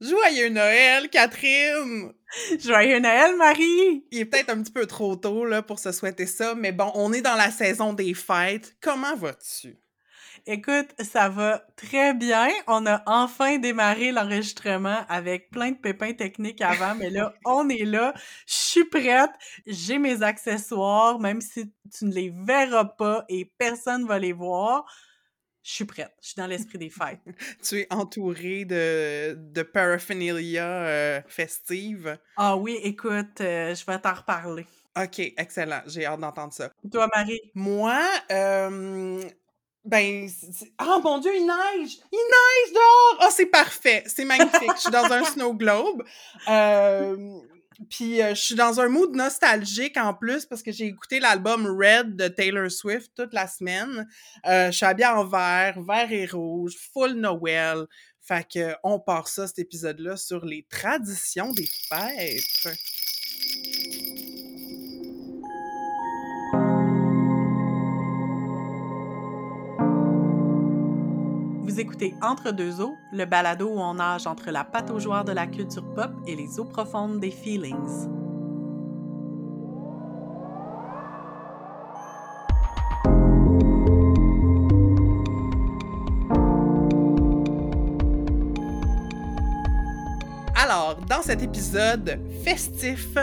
Joyeux Noël, Catherine! Joyeux Noël, Marie! Il est peut-être un petit peu trop tôt là, pour se souhaiter ça, mais bon, on est dans la saison des fêtes. Comment vas-tu? Écoute, ça va très bien. On a enfin démarré l'enregistrement avec plein de pépins techniques avant, mais là, on est là. Je suis prête. J'ai mes accessoires, même si tu ne les verras pas et personne ne va les voir je suis prête. Je suis dans l'esprit des fêtes. tu es entourée de, de paraphernalia euh, festive. Ah oui, écoute, euh, je vais t'en reparler. OK, excellent. J'ai hâte d'entendre ça. toi, Marie? Moi, euh, ben, oh mon Dieu, il neige! Il neige dehors! Oh, c'est parfait! C'est magnifique. je suis dans un snow globe. Puis euh, je suis dans un mood nostalgique en plus parce que j'ai écouté l'album Red de Taylor Swift toute la semaine. Euh, je suis habillée en vert, vert et rouge, full Noël. Fait que on part ça, cet épisode-là, sur les traditions des fêtes. Écoutez Entre deux eaux, le balado où on nage entre la pataugeoire de la culture pop et les eaux profondes des feelings. Alors, dans cet épisode festif,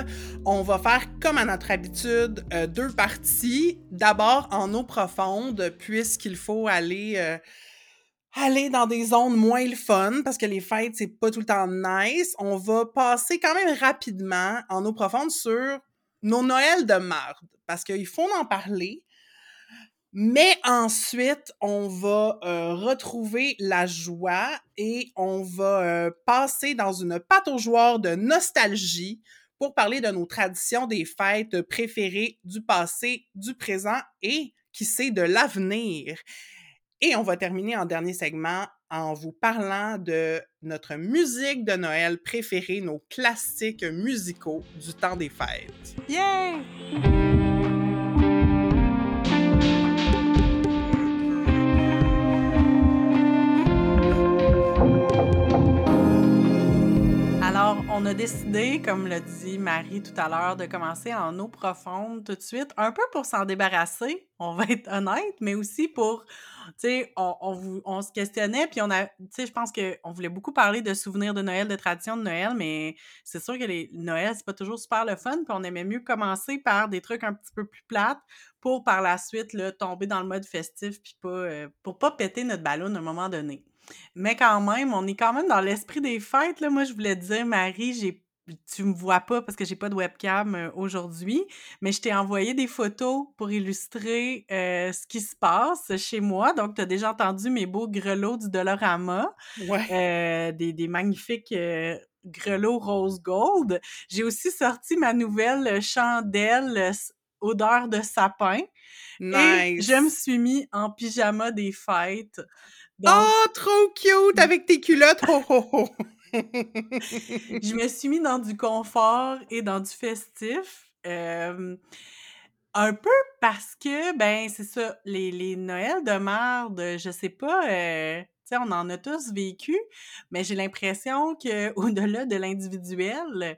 on va faire comme à notre habitude euh, deux parties. D'abord en eau profonde, puisqu'il faut aller euh, aller dans des zones moins le fun parce que les fêtes, c'est pas tout le temps nice. On va passer quand même rapidement en eau profonde sur nos Noëls de marde parce qu'il faut en parler. Mais ensuite, on va euh, retrouver la joie et on va euh, passer dans une pataugeoire de nostalgie pour parler de nos traditions des fêtes préférées du passé, du présent et qui sait de l'avenir. Et on va terminer en dernier segment en vous parlant de notre musique de Noël préférée, nos classiques musicaux du temps des fêtes. Yeah! On a décidé, comme l'a dit Marie tout à l'heure, de commencer en eau profonde tout de suite, un peu pour s'en débarrasser, on va être honnête, mais aussi pour tu sais, on, on, se questionnait, puis on a, tu sais, je pense qu'on voulait beaucoup parler de souvenirs de Noël, de traditions de Noël, mais c'est sûr que les Noël, c'est pas toujours super le fun, puis on aimait mieux commencer par des trucs un petit peu plus plates pour par la suite, tomber dans le mode festif, puis pas, euh, pour pas péter notre ballon à un moment donné. Mais quand même, on est quand même dans l'esprit des fêtes, là. Moi, je voulais dire, Marie, j'ai tu me vois pas parce que j'ai pas de webcam euh, aujourd'hui, mais je t'ai envoyé des photos pour illustrer euh, ce qui se passe chez moi. Donc, tu as déjà entendu mes beaux grelots du Dolorama, ouais. Euh, des, des, magnifiques grelots rose gold. J'ai aussi sorti ma nouvelle chandelle odeur de sapin. Nice. Et je me suis mis en pyjama des fêtes. Oh, trop cute avec tes culottes! je me suis mis dans du confort et dans du festif. un peu parce que, ben, c'est ça, les, les Noëls de merde, je sais pas, euh, tu sais, on en a tous vécu, mais j'ai l'impression qu'au-delà de l'individuel,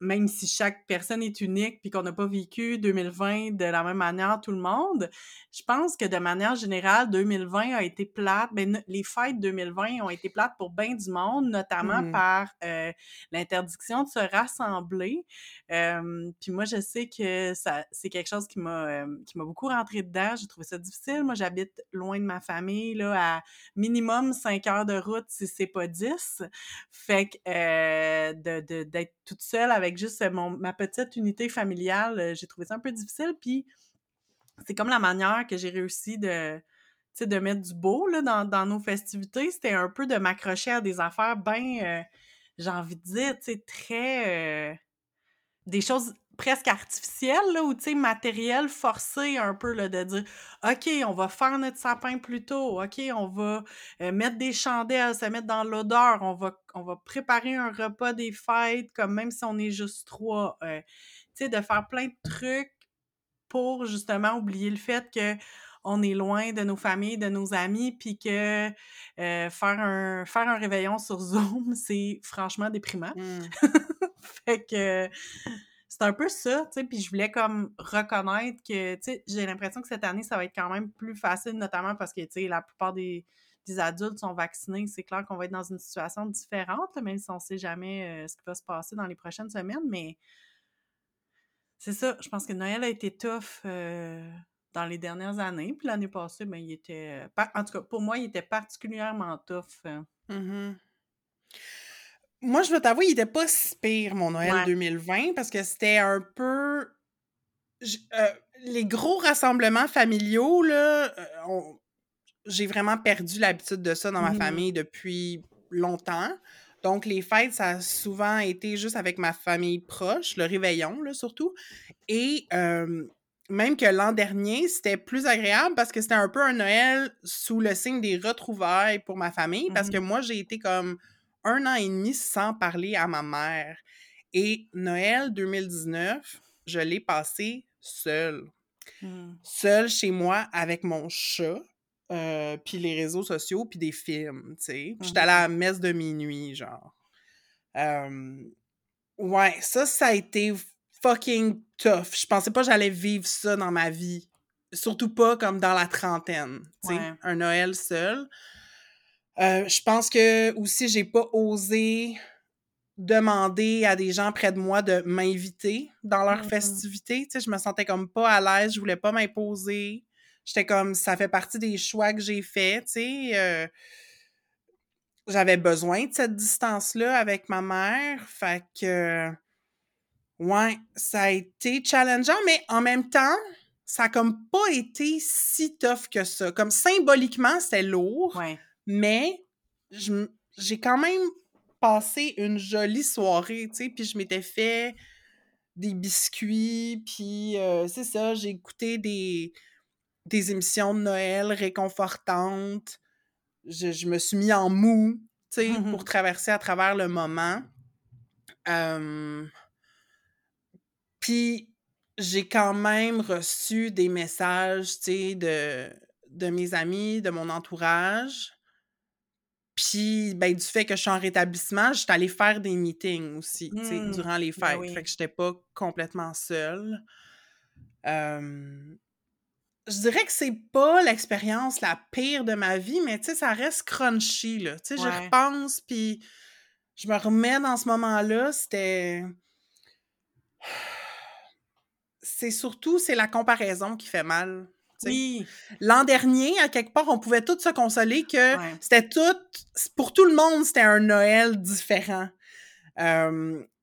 même si chaque personne est unique puis qu'on n'a pas vécu 2020 de la même manière tout le monde, je pense que de manière générale 2020 a été plate, ben les fêtes 2020 ont été plates pour bien du monde, notamment mmh par euh, l'interdiction de se rassembler. puis moi je sais que ça c'est quelque chose qui m'a qui m'a beaucoup rentré dedans, j'ai trouvé ça difficile. Moi j'habite loin de ma famille là à minimum 5 heures de route si c'est pas 10. Fait que euh, de d'être toute seule avec juste mon, ma petite unité familiale, euh, j'ai trouvé ça un peu difficile. Puis c'est comme la manière que j'ai réussi de, de mettre du beau là, dans, dans nos festivités. C'était un peu de m'accrocher à des affaires bien, euh, j'ai envie de dire, très. Euh, des choses presque artificielles, là, ou tu sais, matériel forcé un peu, là, de dire OK, on va faire notre sapin plus tôt, OK, on va euh, mettre des chandelles, se mettre dans l'odeur, on va, on va préparer un repas des fêtes, comme même si on est juste trois. Euh, tu sais, de faire plein de trucs pour justement oublier le fait que on est loin de nos familles, de nos amis, puis que euh, faire, un, faire un réveillon sur Zoom, c'est franchement déprimant. Mmh. fait que c'est un peu ça, tu sais, puis je voulais comme reconnaître que, tu sais, j'ai l'impression que cette année, ça va être quand même plus facile, notamment parce que, tu sais, la plupart des, adultes sont vaccinés. C'est clair qu'on va être dans une situation différente, même si on ne sait jamais euh, ce qui va se passer dans les prochaines semaines, mais c'est ça, je pense que Noël a été tough euh, dans les dernières années. Puis l'année passée, ben, il était. Euh, en tout cas, pour moi, il était particulièrement tough. Euh. Mmh moi, je veux t'avouer, il était pas si pire, mon Noël 2020, parce que c'était un peu. les gros rassemblements familiaux, là, j'ai vraiment perdu l'habitude de ça dans ma mmh famille depuis longtemps. Donc, les fêtes, ça a souvent été juste avec ma famille proche, le réveillon, là, surtout. Et même que l'an dernier, c'était plus agréable parce que c'était un peu un Noël sous le signe des retrouvailles pour ma famille, parce que mmh moi, j'ai été comme un an et demi sans parler à ma mère. Et Noël 2019, je l'ai passé seule. Mmh. Seule chez moi avec mon chat. Euh, puis les réseaux sociaux, puis des films, tu sais. J'étais allée à la messe de minuit, genre. ouais, ça, ça a été fucking tough. Je pensais pas que j'allais vivre ça dans ma vie. Surtout pas comme dans la trentaine, tu sais, un Noël seul. Euh, je pense que aussi, j'ai pas osé demander à des gens près de moi de m'inviter dans leur festivité. Tu sais, je me sentais comme pas à l'aise, je voulais pas m'imposer. J'étais comme, ça fait partie des choix que j'ai faits, tu sais. Euh, j'avais besoin de cette distance-là avec ma mère. Fait que, ouais, ça a été challengeant, mais en même temps, ça a comme pas été si tough que ça. Comme symboliquement, c'était lourd, mais j'ai quand même passé une jolie soirée, tu sais, puis je m'étais fait des biscuits, puis euh, c'est ça, j'ai écouté des, des émissions de Noël réconfortantes. Je, me suis mis en mou, tu sais, pour mmh traverser à travers le moment. Puis j'ai quand même reçu des messages, tu sais, de, de mes amis, de mon entourage. Puis, ben, du fait que je suis en rétablissement, j'étais allée faire des meetings aussi, tu sais, mmh. durant les ben fêtes. Fait que j'étais pas complètement seule je dirais que c'est pas l'expérience la pire de ma vie, mais tu sais, ça reste crunchy, là. Tu sais, je repense, puis je me remets dans ce moment-là, c'était... C'est surtout, c'est la comparaison qui fait mal. Oui. L'an dernier, à quelque part, on pouvait tous se consoler que c'était tout... Pour tout le monde, c'était un Noël différent.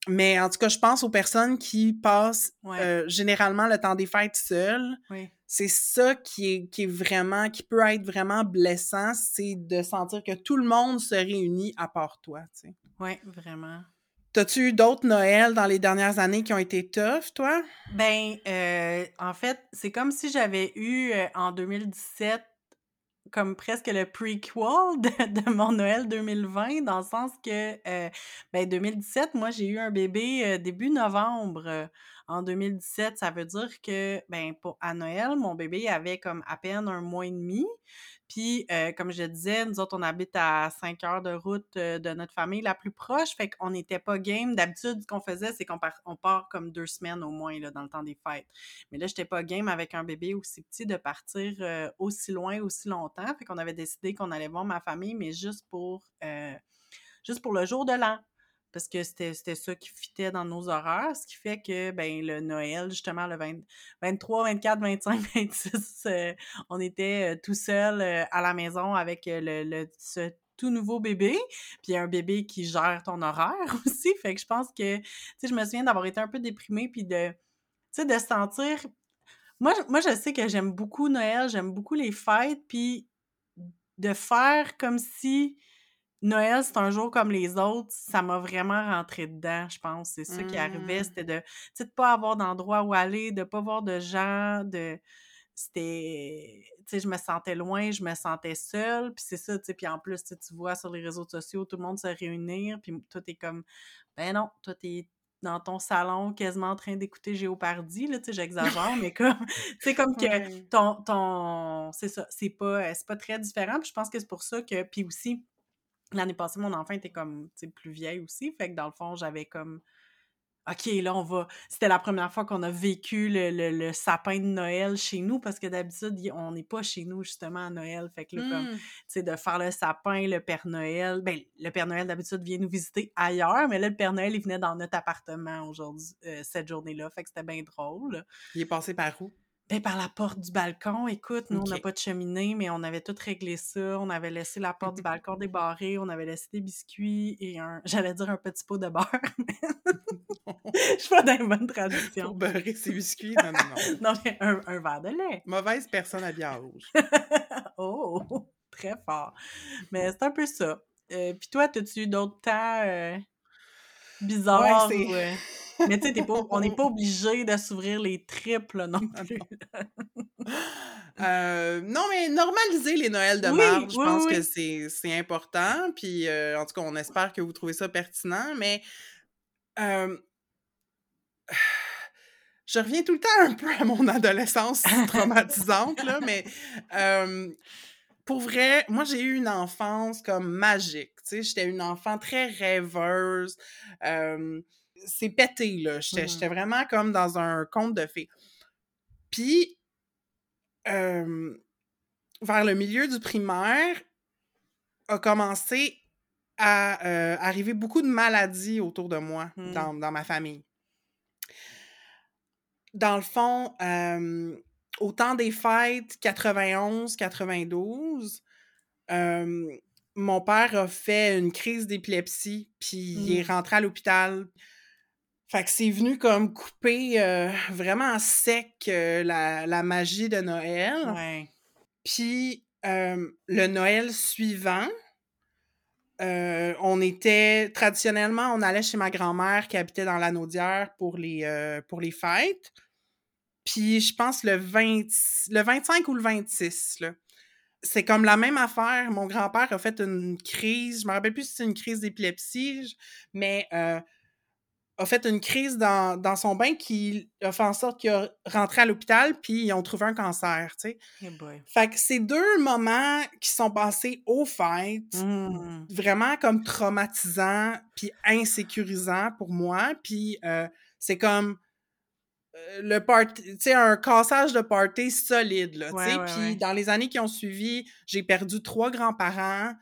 mais en tout cas, je pense aux personnes qui passent euh, généralement le temps des fêtes seules. Oui c'est ça qui est, qui est vraiment, qui peut être vraiment blessant, c'est de sentir que tout le monde se réunit à part toi, tu sais. Oui, vraiment. T'as-tu eu d'autres Noëls dans les dernières années qui ont été tough, toi? Ben, euh, en fait, c'est comme si j'avais eu euh, en 2017 comme presque le prequel de, mon Noël 2020, dans le sens que, euh, ben, 2017, moi, j'ai eu un bébé début novembre en 2017, ça veut dire que, ben, pour, à Noël, mon bébé avait comme à peine un mois et demi. Puis, euh, comme je disais, nous autres, on habite à 5 heures de route euh, de notre famille la plus proche. Fait qu'on n'était pas game. D'habitude, ce qu'on faisait, c'est qu'on part, comme deux semaines au moins là, dans le temps des fêtes. Mais là, je n'étais pas game avec un bébé aussi petit de partir euh, aussi loin, aussi longtemps. Fait qu'on avait décidé qu'on allait voir ma famille, mais juste pour, juste pour le jour de l'an parce que c'était ça qui fitait dans nos horaires, ce qui fait que ben le Noël, justement, le 23, 24, 25, 26, on était euh, tout seul euh, à la maison avec euh, le, ce tout nouveau bébé, puis un bébé qui gère ton horaire aussi. Fait que je pense que, tu sais, je me souviens d'avoir été un peu déprimée, puis de, tu sais, de sentir... Moi, moi, je sais que j'aime beaucoup Noël, j'aime beaucoup les fêtes, puis de faire comme si Noël, c'est un jour comme les autres, ça m'a vraiment rentré dedans, je pense. C'est ça qui arrivait, mmh. c'était de ne pas avoir d'endroit où aller, de pas voir de gens, de c'était tu sais je me sentais loin je me sentais seule puis c'est ça tu sais puis en plus tu vois sur les réseaux sociaux tout le monde se réunir puis tout est comme ben non toi t'es dans ton salon quasiment en train d'écouter Géopardy, là, tu sais, j'exagère, mais comme, tu comme que ton, ton, c'est ça, c'est pas, c'est pas très différent, puis je pense que c'est pour ça que, puis aussi, l'année passée, mon enfant était comme, tu sais, plus vieille aussi, fait que dans le fond, j'avais comme OK, là, on va. C'était la première fois qu'on a vécu le, sapin de Noël chez nous parce que d'habitude, on n'est pas chez nous justement à Noël. Fait que là, comme, mmh. tu sais, de faire le sapin, le Père Noël. Ben, le Père Noël d'habitude vient nous visiter ailleurs, mais là, le Père Noël, il venait dans notre appartement aujourd'hui, euh, cette journée-là. Fait que c'était bien drôle. Il est passé par où? Ben, par la porte du balcon. Écoute, nous, on n'a pas de cheminée, mais on avait tout réglé ça. On avait laissé la porte du balcon débarrée, on avait laissé des biscuits et un, j'allais dire un petit pot de beurre. Je suis pas dans une bonne traduction. Pour beurrer ses biscuits? Non, non, non. non, mais un, un, verre de lait. Mauvaise personne à bien rouge. oh, très fort. Mais c'est un peu ça. Euh, Puis toi, as-tu eu d'autres temps euh, bizarres? Ouais, mais tu sais, on n'est pas obligé de s'ouvrir les triples non plus. Euh, non, mais normaliser les Noëls de mars, je pense que c'est important. Puis, euh, en tout cas, on espère que vous trouvez ça pertinent. Mais euh, je reviens tout le temps un peu à mon adolescence traumatisante, là, mais pour vrai, moi, j'ai eu une enfance comme magique. Tu sais, j'étais une enfant très rêveuse c'est pété, là. J'étais mmh vraiment comme dans un conte de fées. Puis, vers le milieu du primaire, a commencé à arriver beaucoup de maladies autour de moi, mmh. dans, ma famille. Dans le fond, au temps des fêtes 91-92, mon père a fait une crise d'épilepsie, puis il est mmh. rentré à l'hôpital. Fait que c'est venu comme couper euh, vraiment sec euh, la, magie de Noël. Ouais. Puis euh, le Noël suivant, on était traditionnellement, on allait chez ma grand-mère qui habitait dans la Naudière pour les, pour les fêtes. Puis je pense le, 20, le 25 ou le 26, là. C'est comme la même affaire. Mon grand-père a fait une crise. Je me rappelle plus si c'est une crise d'épilepsie, mais a fait une crise dans, dans, son bain qui a fait en sorte qu'il a rentré à l'hôpital, puis ils ont trouvé un cancer, tu sais. fait que c'est deux moments qui sont passés aux fêtes, mmh. vraiment comme traumatisants, puis insécurisants pour moi, puis euh, c'est comme euh, le party, un cassage de party solide, là, tu sais. puis dans les années qui ont suivi, j'ai perdu trois grands-parents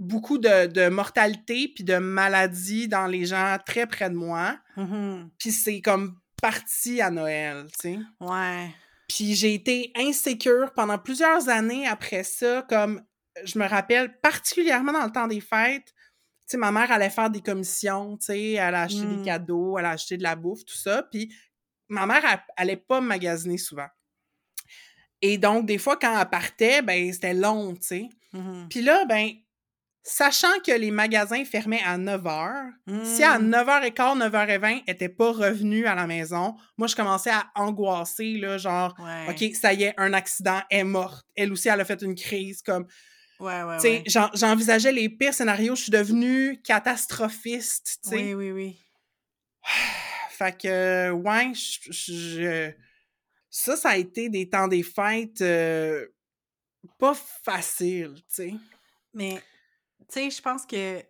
beaucoup de, mortalité puis de maladie dans les gens très près de moi. Mm-hmm. Puis c'est comme parti à Noël, tu sais. Ouais. Puis j'ai été insécure pendant plusieurs années après ça, comme je me rappelle particulièrement dans le temps des fêtes, tu sais, ma mère allait faire des commissions, tu sais, elle a acheté des mm. cadeaux, elle a acheté de la bouffe, tout ça, puis ma mère, elle, allait pas magasiner souvent. Et donc, des fois, quand elle partait, ben, c'était long, tu sais. Mm-hmm. Puis là, ben, Sachant que les magasins fermaient à 9 h, si à 9h15, mmh. 9h20, n'étaient pas revenus à la maison, moi, je commençais à angoisser, là, genre, OK, ça y est, un accident, est morte. Elle aussi, elle a fait une crise, comme... Ouais, ouais, ouais. J'envisageais les pires scénarios, je suis devenue catastrophiste, tu sais. Oui, oui, oui. fait que, ouais, je, ça, ça a été des temps des fêtes euh, pas faciles, tu sais. Mais tu sais, je pense que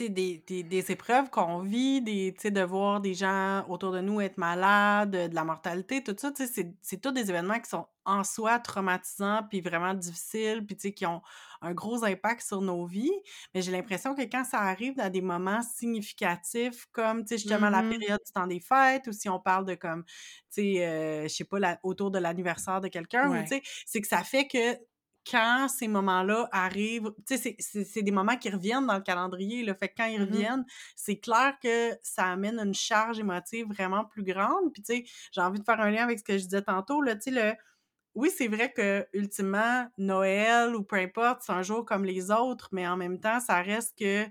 des, des, des, épreuves qu'on vit, des, de voir des gens autour de nous être malades, de la mortalité, tout ça, c'est tous des événements qui sont en soi traumatisants, puis vraiment difficiles, puis qui ont un gros impact sur nos vies. Mais j'ai l'impression que quand ça arrive dans des moments significatifs, comme justement la mmh période du temps des fêtes, ou si on parle de comme, tu sais, euh, je sais pas, autour de l'anniversaire de quelqu'un, sais c'est que ça fait que quand ces moments-là arrivent, tu sais, c'est des moments qui reviennent dans le calendrier, le fait que quand ils mmh reviennent, c'est clair que ça amène une charge émotive vraiment plus grande. Puis, tu sais, j'ai envie de faire un lien avec ce que je disais tantôt, là, tu sais, le... Oui, c'est vrai que, ultimement, Noël ou peu importe, c'est un jour comme les autres, mais en même temps, ça reste que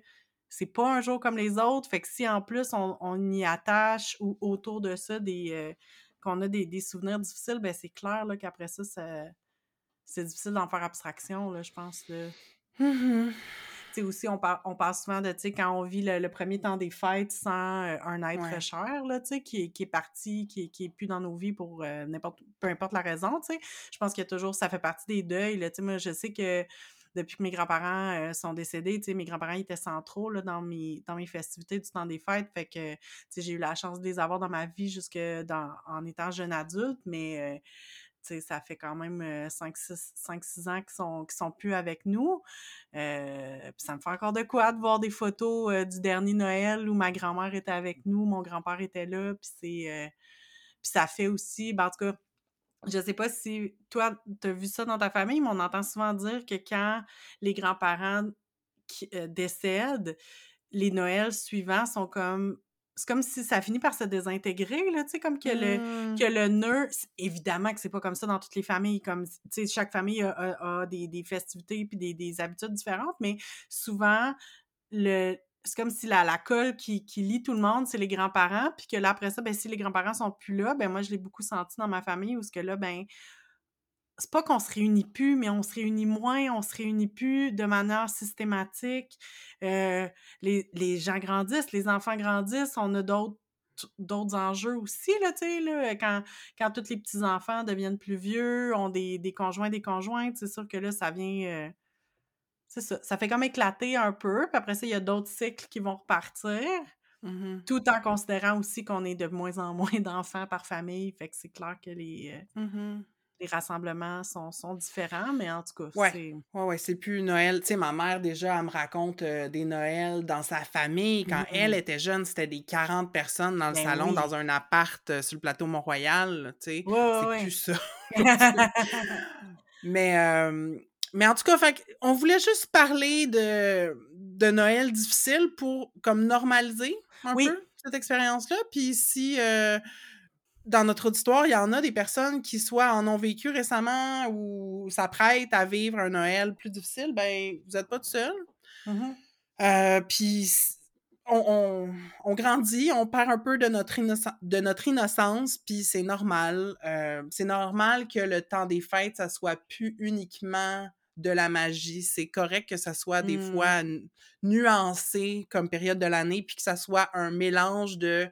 c'est pas un jour comme les autres. Fait que si en plus on, y attache ou autour de ça des euh, qu'on a des, des, souvenirs difficiles, ben c'est clair qu'après ça, ça c'est difficile d'en faire abstraction, là, je pense. Là. Mmh sais, aussi, on, par- on parle souvent de, tu sais, quand on vit le, le premier temps des fêtes sans euh, un être Ouais. cher, là, tu sais, qui, est- qui est parti, qui, qui est plus dans nos vies pour euh, n'importe, peu importe la raison, tu sais. Je pense qu'il y a toujours, ça fait partie des deuils, là, tu sais. Moi, je sais que depuis que mes grands-parents euh, sont décédés, tu sais, mes grands-parents étaient centraux, là, dans mes, dans mes festivités du temps des fêtes. Fait que, tu sais, j'ai eu la chance de les avoir dans ma vie jusque dans, en étant jeune adulte, mais... euh, tu ça fait quand même 5-6 ans qu'ils sont, sont plus avec nous. Ça me fait encore de quoi de voir des photos du dernier Noël où ma grand-mère était avec nous, mon grand-père était là, puis ça fait aussi... ben, en tout cas, je sais pas si toi, tu as vu ça dans ta famille, mais on entend souvent dire que quand les grands-parents décèdent, les Noëls suivants sont comme... C'est comme si ça finit par se désintégrer, là, tu sais, comme que le que le nœud, évidemment que c'est pas comme ça dans toutes les familles, comme, tu sais, chaque famille a, a- a des, des festivités puis des, des habitudes différentes, mais souvent, le, c'est comme si la, la colle qui, qui lie tout le monde, c'est les grands-parents, puis que là, après ça, ben, si les grands-parents sont plus là, ben, moi, je l'ai beaucoup senti dans ma famille, où ce que là, ben, c'est pas qu'on se réunit plus, mais on se réunit moins, on se réunit plus de manière systématique. Euh, les, les gens grandissent, les enfants grandissent, on a d'autres d'autres enjeux aussi, là, tu sais, là, quand, quand tous les petits-enfants deviennent plus vieux, ont des, des conjoints, des conjointes, c'est sûr que là, ça vient... euh, c'est ça, ça fait comme éclater un peu, puis après ça, il y a d'autres cycles qui vont repartir, Mhm. tout en considérant aussi qu'on est de moins en moins d'enfants par famille, fait que c'est clair que les... euh, Mhm. Les rassemblements sont, sont différents, mais en tout cas, Ouais. c'est... Ouais, ouais, c'est plus Noël. Tu sais, ma mère, déjà, elle me raconte euh, des Noëls dans sa famille. Quand Mhm. elle était jeune, c'était des 40 personnes dans le Ben salon, oui. dans un appart euh, sur le plateau Mont-Royal, tu sais. Ouais, c'est ouais. plus ça. Mais, euh, mais en tout cas, fait, on voulait juste parler de, de Noël difficile pour comme normaliser un Oui. peu cette expérience-là. Puis si dans notre auditoire, il y en a des personnes qui soit en ont vécu récemment ou s'apprêtent à vivre un Noël plus difficile, ben vous n'êtes pas tout seul. Mhm. Euh, puis on, on- on grandit, on perd un peu de notre, de notre innocence, puis c'est normal. Euh, c'est normal que le temps des fêtes, ça soit plus uniquement de la magie. C'est correct que ça soit des Mm. fois nu- nuancé comme période de l'année, puis que ça soit un mélange de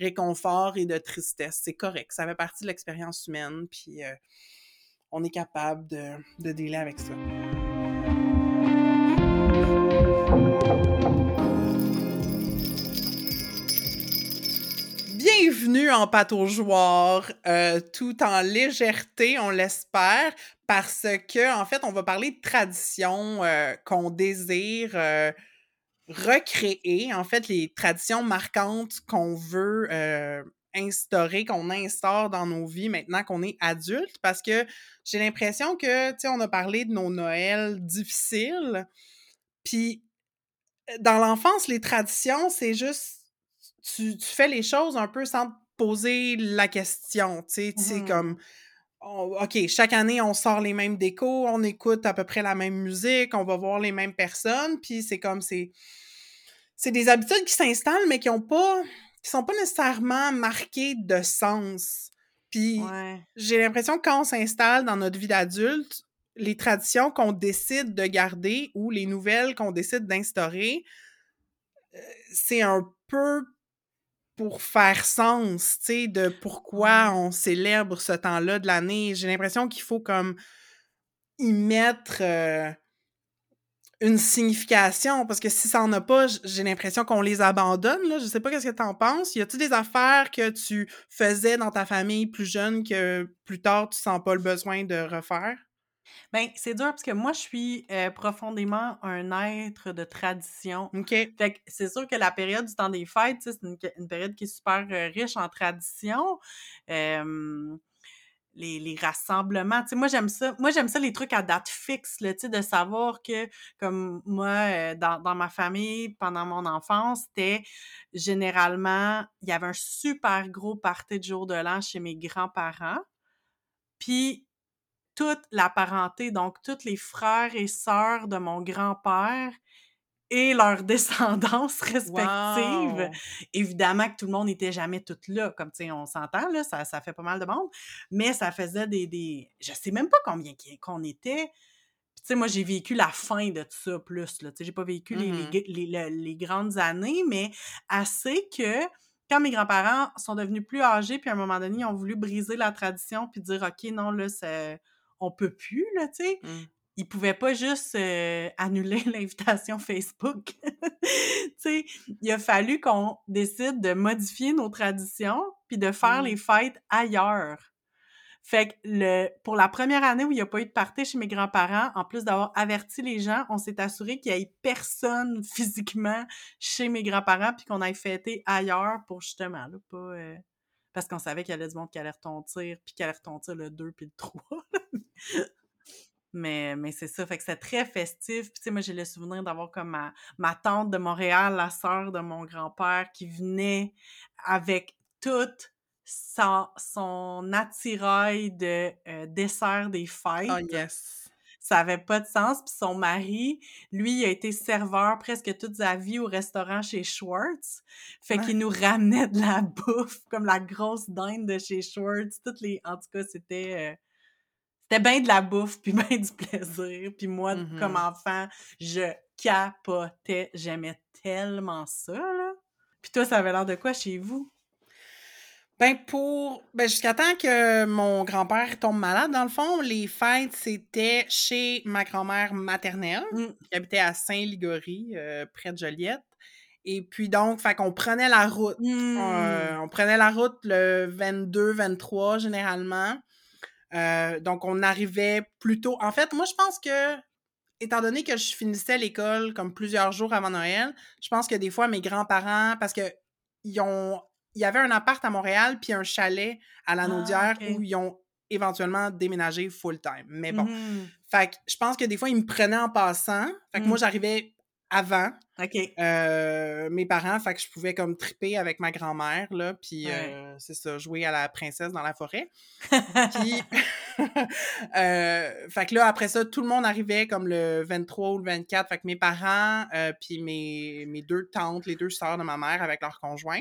réconfort et de tristesse. C'est correct, ça fait partie de l'expérience humaine, puis euh, on est capable de, de dealer avec ça. Bienvenue en joueurs, euh, tout en légèreté, on l'espère, parce que en fait, on va parler de traditions euh, qu'on désire euh, recréer, en fait, les traditions marquantes qu'on veut euh, instaurer, qu'on instaure dans nos vies maintenant qu'on est adulte, parce que j'ai l'impression que, tu sais, on a parlé de nos Noëls difficiles, puis euh, dans l'enfance, les traditions, c'est juste tu, tu fais les choses un peu sans te poser la question, tu sais, c'est Mhm. comme on- OK, chaque année, on sort les mêmes décos, on écoute à peu près la même musique, on va voir les mêmes personnes, puis c'est comme c'est c'est des habitudes qui s'installent mais qui ont pas qui sont pas nécessairement marquées de sens. Puis Ouais. j'ai l'impression que quand on s'installe dans notre vie d'adulte, les traditions qu'on décide de garder ou les nouvelles qu'on décide d'instaurer, euh, c'est un peu pour faire sens, tu sais, de pourquoi on célèbre ce temps-là de l'année. J'ai l'impression qu'il faut comme y mettre euh, une signification, parce que si ça en a pas, j'ai l'impression qu'on les abandonne, là. Je sais pas qu'est-ce que t'en penses. Y a-tu des affaires que tu faisais dans ta famille plus jeune que plus tard, tu sens pas le besoin de refaire? Ben, c'est dur parce que moi, je suis euh, profondément un être de tradition. OK. Fait que c'est sûr que la période du temps des fêtes, c'est une, une période qui est super euh, riche en traditions. Euh, les, les rassemblements, tu sais, moi j'aime ça. Moi j'aime ça les trucs à date fixe, là, tu sais, de savoir que comme moi euh, dans, dans ma famille pendant mon enfance, c'était généralement il y avait un super gros party de jour de l'an chez mes grands-parents. Puis toute la parenté, donc tous les frères et sœurs de mon grand-père et leurs descendances respectives. Wow! Évidemment que tout le monde n'était jamais tout là, comme tu sais, on s'entend, là, ça, ça fait pas mal de monde, mais ça faisait des. des... Je sais même pas combien qu'on était. Tu sais, moi, j'ai vécu la fin de tout ça plus, là. Tu sais, j'ai pas vécu les, les, les- les- les grandes années, mais assez que quand mes grands-parents sont devenus plus âgés, puis à un moment donné, ils ont voulu briser la tradition, puis dire, OK, non, là, ça, on peut plus, là, tu sais. Mm. Ils pouvaient pas juste euh, annuler l'invitation Facebook. tu sais, il a fallu qu'on décide de modifier nos traditions, puis de faire Mm. les fêtes ailleurs. Fait que le, pour la première année où il n'y a pas eu de party chez mes grands-parents, en plus d'avoir averti les gens, on s'est assuré qu'il n'y ait personne physiquement chez mes grands-parents puis qu'on aille fêter ailleurs pour justement, là, pas... euh, parce qu'on savait qu'il y avait du monde qui allait retentir puis qui allait retentir le 2 puis le 3. mais mais c'est ça, fait que c'est très festif. Puis tu sais, moi, j'ai le souvenir d'avoir comme ma, ma tante de Montréal, la sœur de mon grand-père, qui venait avec toute son, son attirail de euh, dessert des fêtes. Ah, yes. Ça avait pas de sens. Puis son mari, lui, il a été serveur presque toute sa vie au restaurant chez Schwartz. Fait Ouais. qu'il nous ramenait de la bouffe, comme la grosse dinde de chez Schwartz. Toutes les... En tout cas, c'était... euh, C'était bien de la bouffe, puis bien du plaisir. Puis moi, comme enfant, je capotais. J'aimais tellement ça, là. Puis toi, ça avait l'air de quoi chez vous? Ben pour ben jusqu'à temps que mon grand-père tombe malade dans le fond, les fêtes c'était chez ma grand-mère maternelle Mm. qui habitait à Saint-Ligory euh, près de Joliette. Et puis donc fait qu'on prenait la route. Hmm. Euh, on prenait la route le 22 23 généralement. Euh, donc on arrivait plus tôt. En fait, moi je pense que étant donné que je finissais l'école comme plusieurs jours avant Noël, je pense que des fois mes grands-parents parce que ils ont il y avait un appart à Montréal puis un chalet à la Ah, Naudière où ils ont éventuellement déménagé full time. Mais bon, fait que je pense que des fois ils me prenaient en passant. Fait que Mm. moi j'arrivais avant euh, mes parents, fait que je pouvais comme triper avec ma grand-mère là, puis Ouais. euh, c'est ça, jouer à la princesse dans la forêt. Puis, euh, fait que là, après ça, tout le monde arrivait comme le 23 ou le 24. Fait que mes parents, puis mes, mes deux tantes, les deux sœurs de ma mère avec leurs conjoints.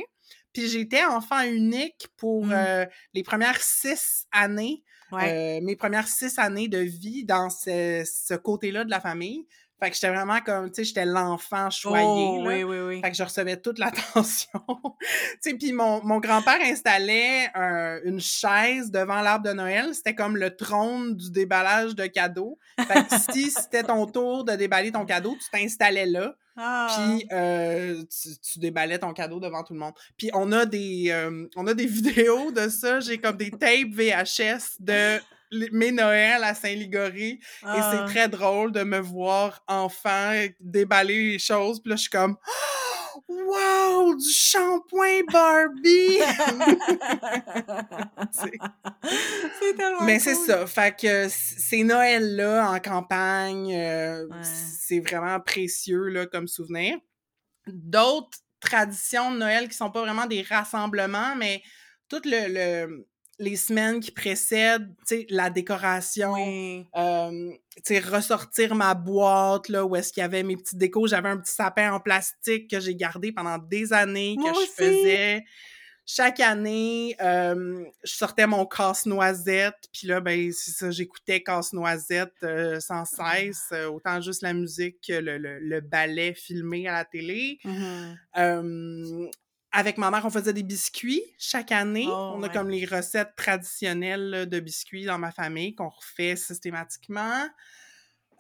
Puis j'étais enfant unique pour Mm. euh, les premières six années, Ouais. euh, mes premières six années de vie dans ce, ce côté-là de la famille. Fait que j'étais vraiment comme, tu sais, j'étais l'enfant choyé. oh, là. oui, oui, oui. Fait que je recevais toute l'attention. tu sais, puis mon, mon grand-père installait un- une chaise devant l'arbre de Noël. C'était comme le trône du déballage de cadeaux. Fait que si c'était ton tour de déballer ton cadeau, tu t'installais là. Ah. Puis euh, tu, tu déballais ton cadeau devant tout le monde. Puis on a des euh, on a des vidéos de ça. J'ai comme des tapes VHS de mes Noëls à Saint-Ligory. Et Ah. c'est très drôle de me voir enfant déballer les choses. Puis là, je suis comme Wow! Du shampoing Barbie! C'est- tellement Mais c'est ça. Fait que ces Noëls-là en campagne, euh, Ouais. c'est vraiment précieux là, comme souvenir. D'autres traditions de Noël qui sont pas vraiment des rassemblements, mais toutes le, le- les semaines qui précèdent, tu sais, la décoration, Oui. euh, tu sais, ressortir ma boîte, là, où est-ce qu'il y avait mes petits décos. J'avais un petit sapin en plastique que j'ai gardé pendant des années, que Moi je aussi. faisais chaque année. euh, je sortais mon casse-noisette, puis là, ben, c'est ça, j'écoutais casse-noisette euh, sans cesse, euh, autant juste la musique que le, le, le ballet filmé à la télé. Mhm. Euh, avec ma mère, on faisait des biscuits chaque année. Oh, on a ouais. comme les recettes traditionnelles de biscuits dans ma famille qu'on refait systématiquement.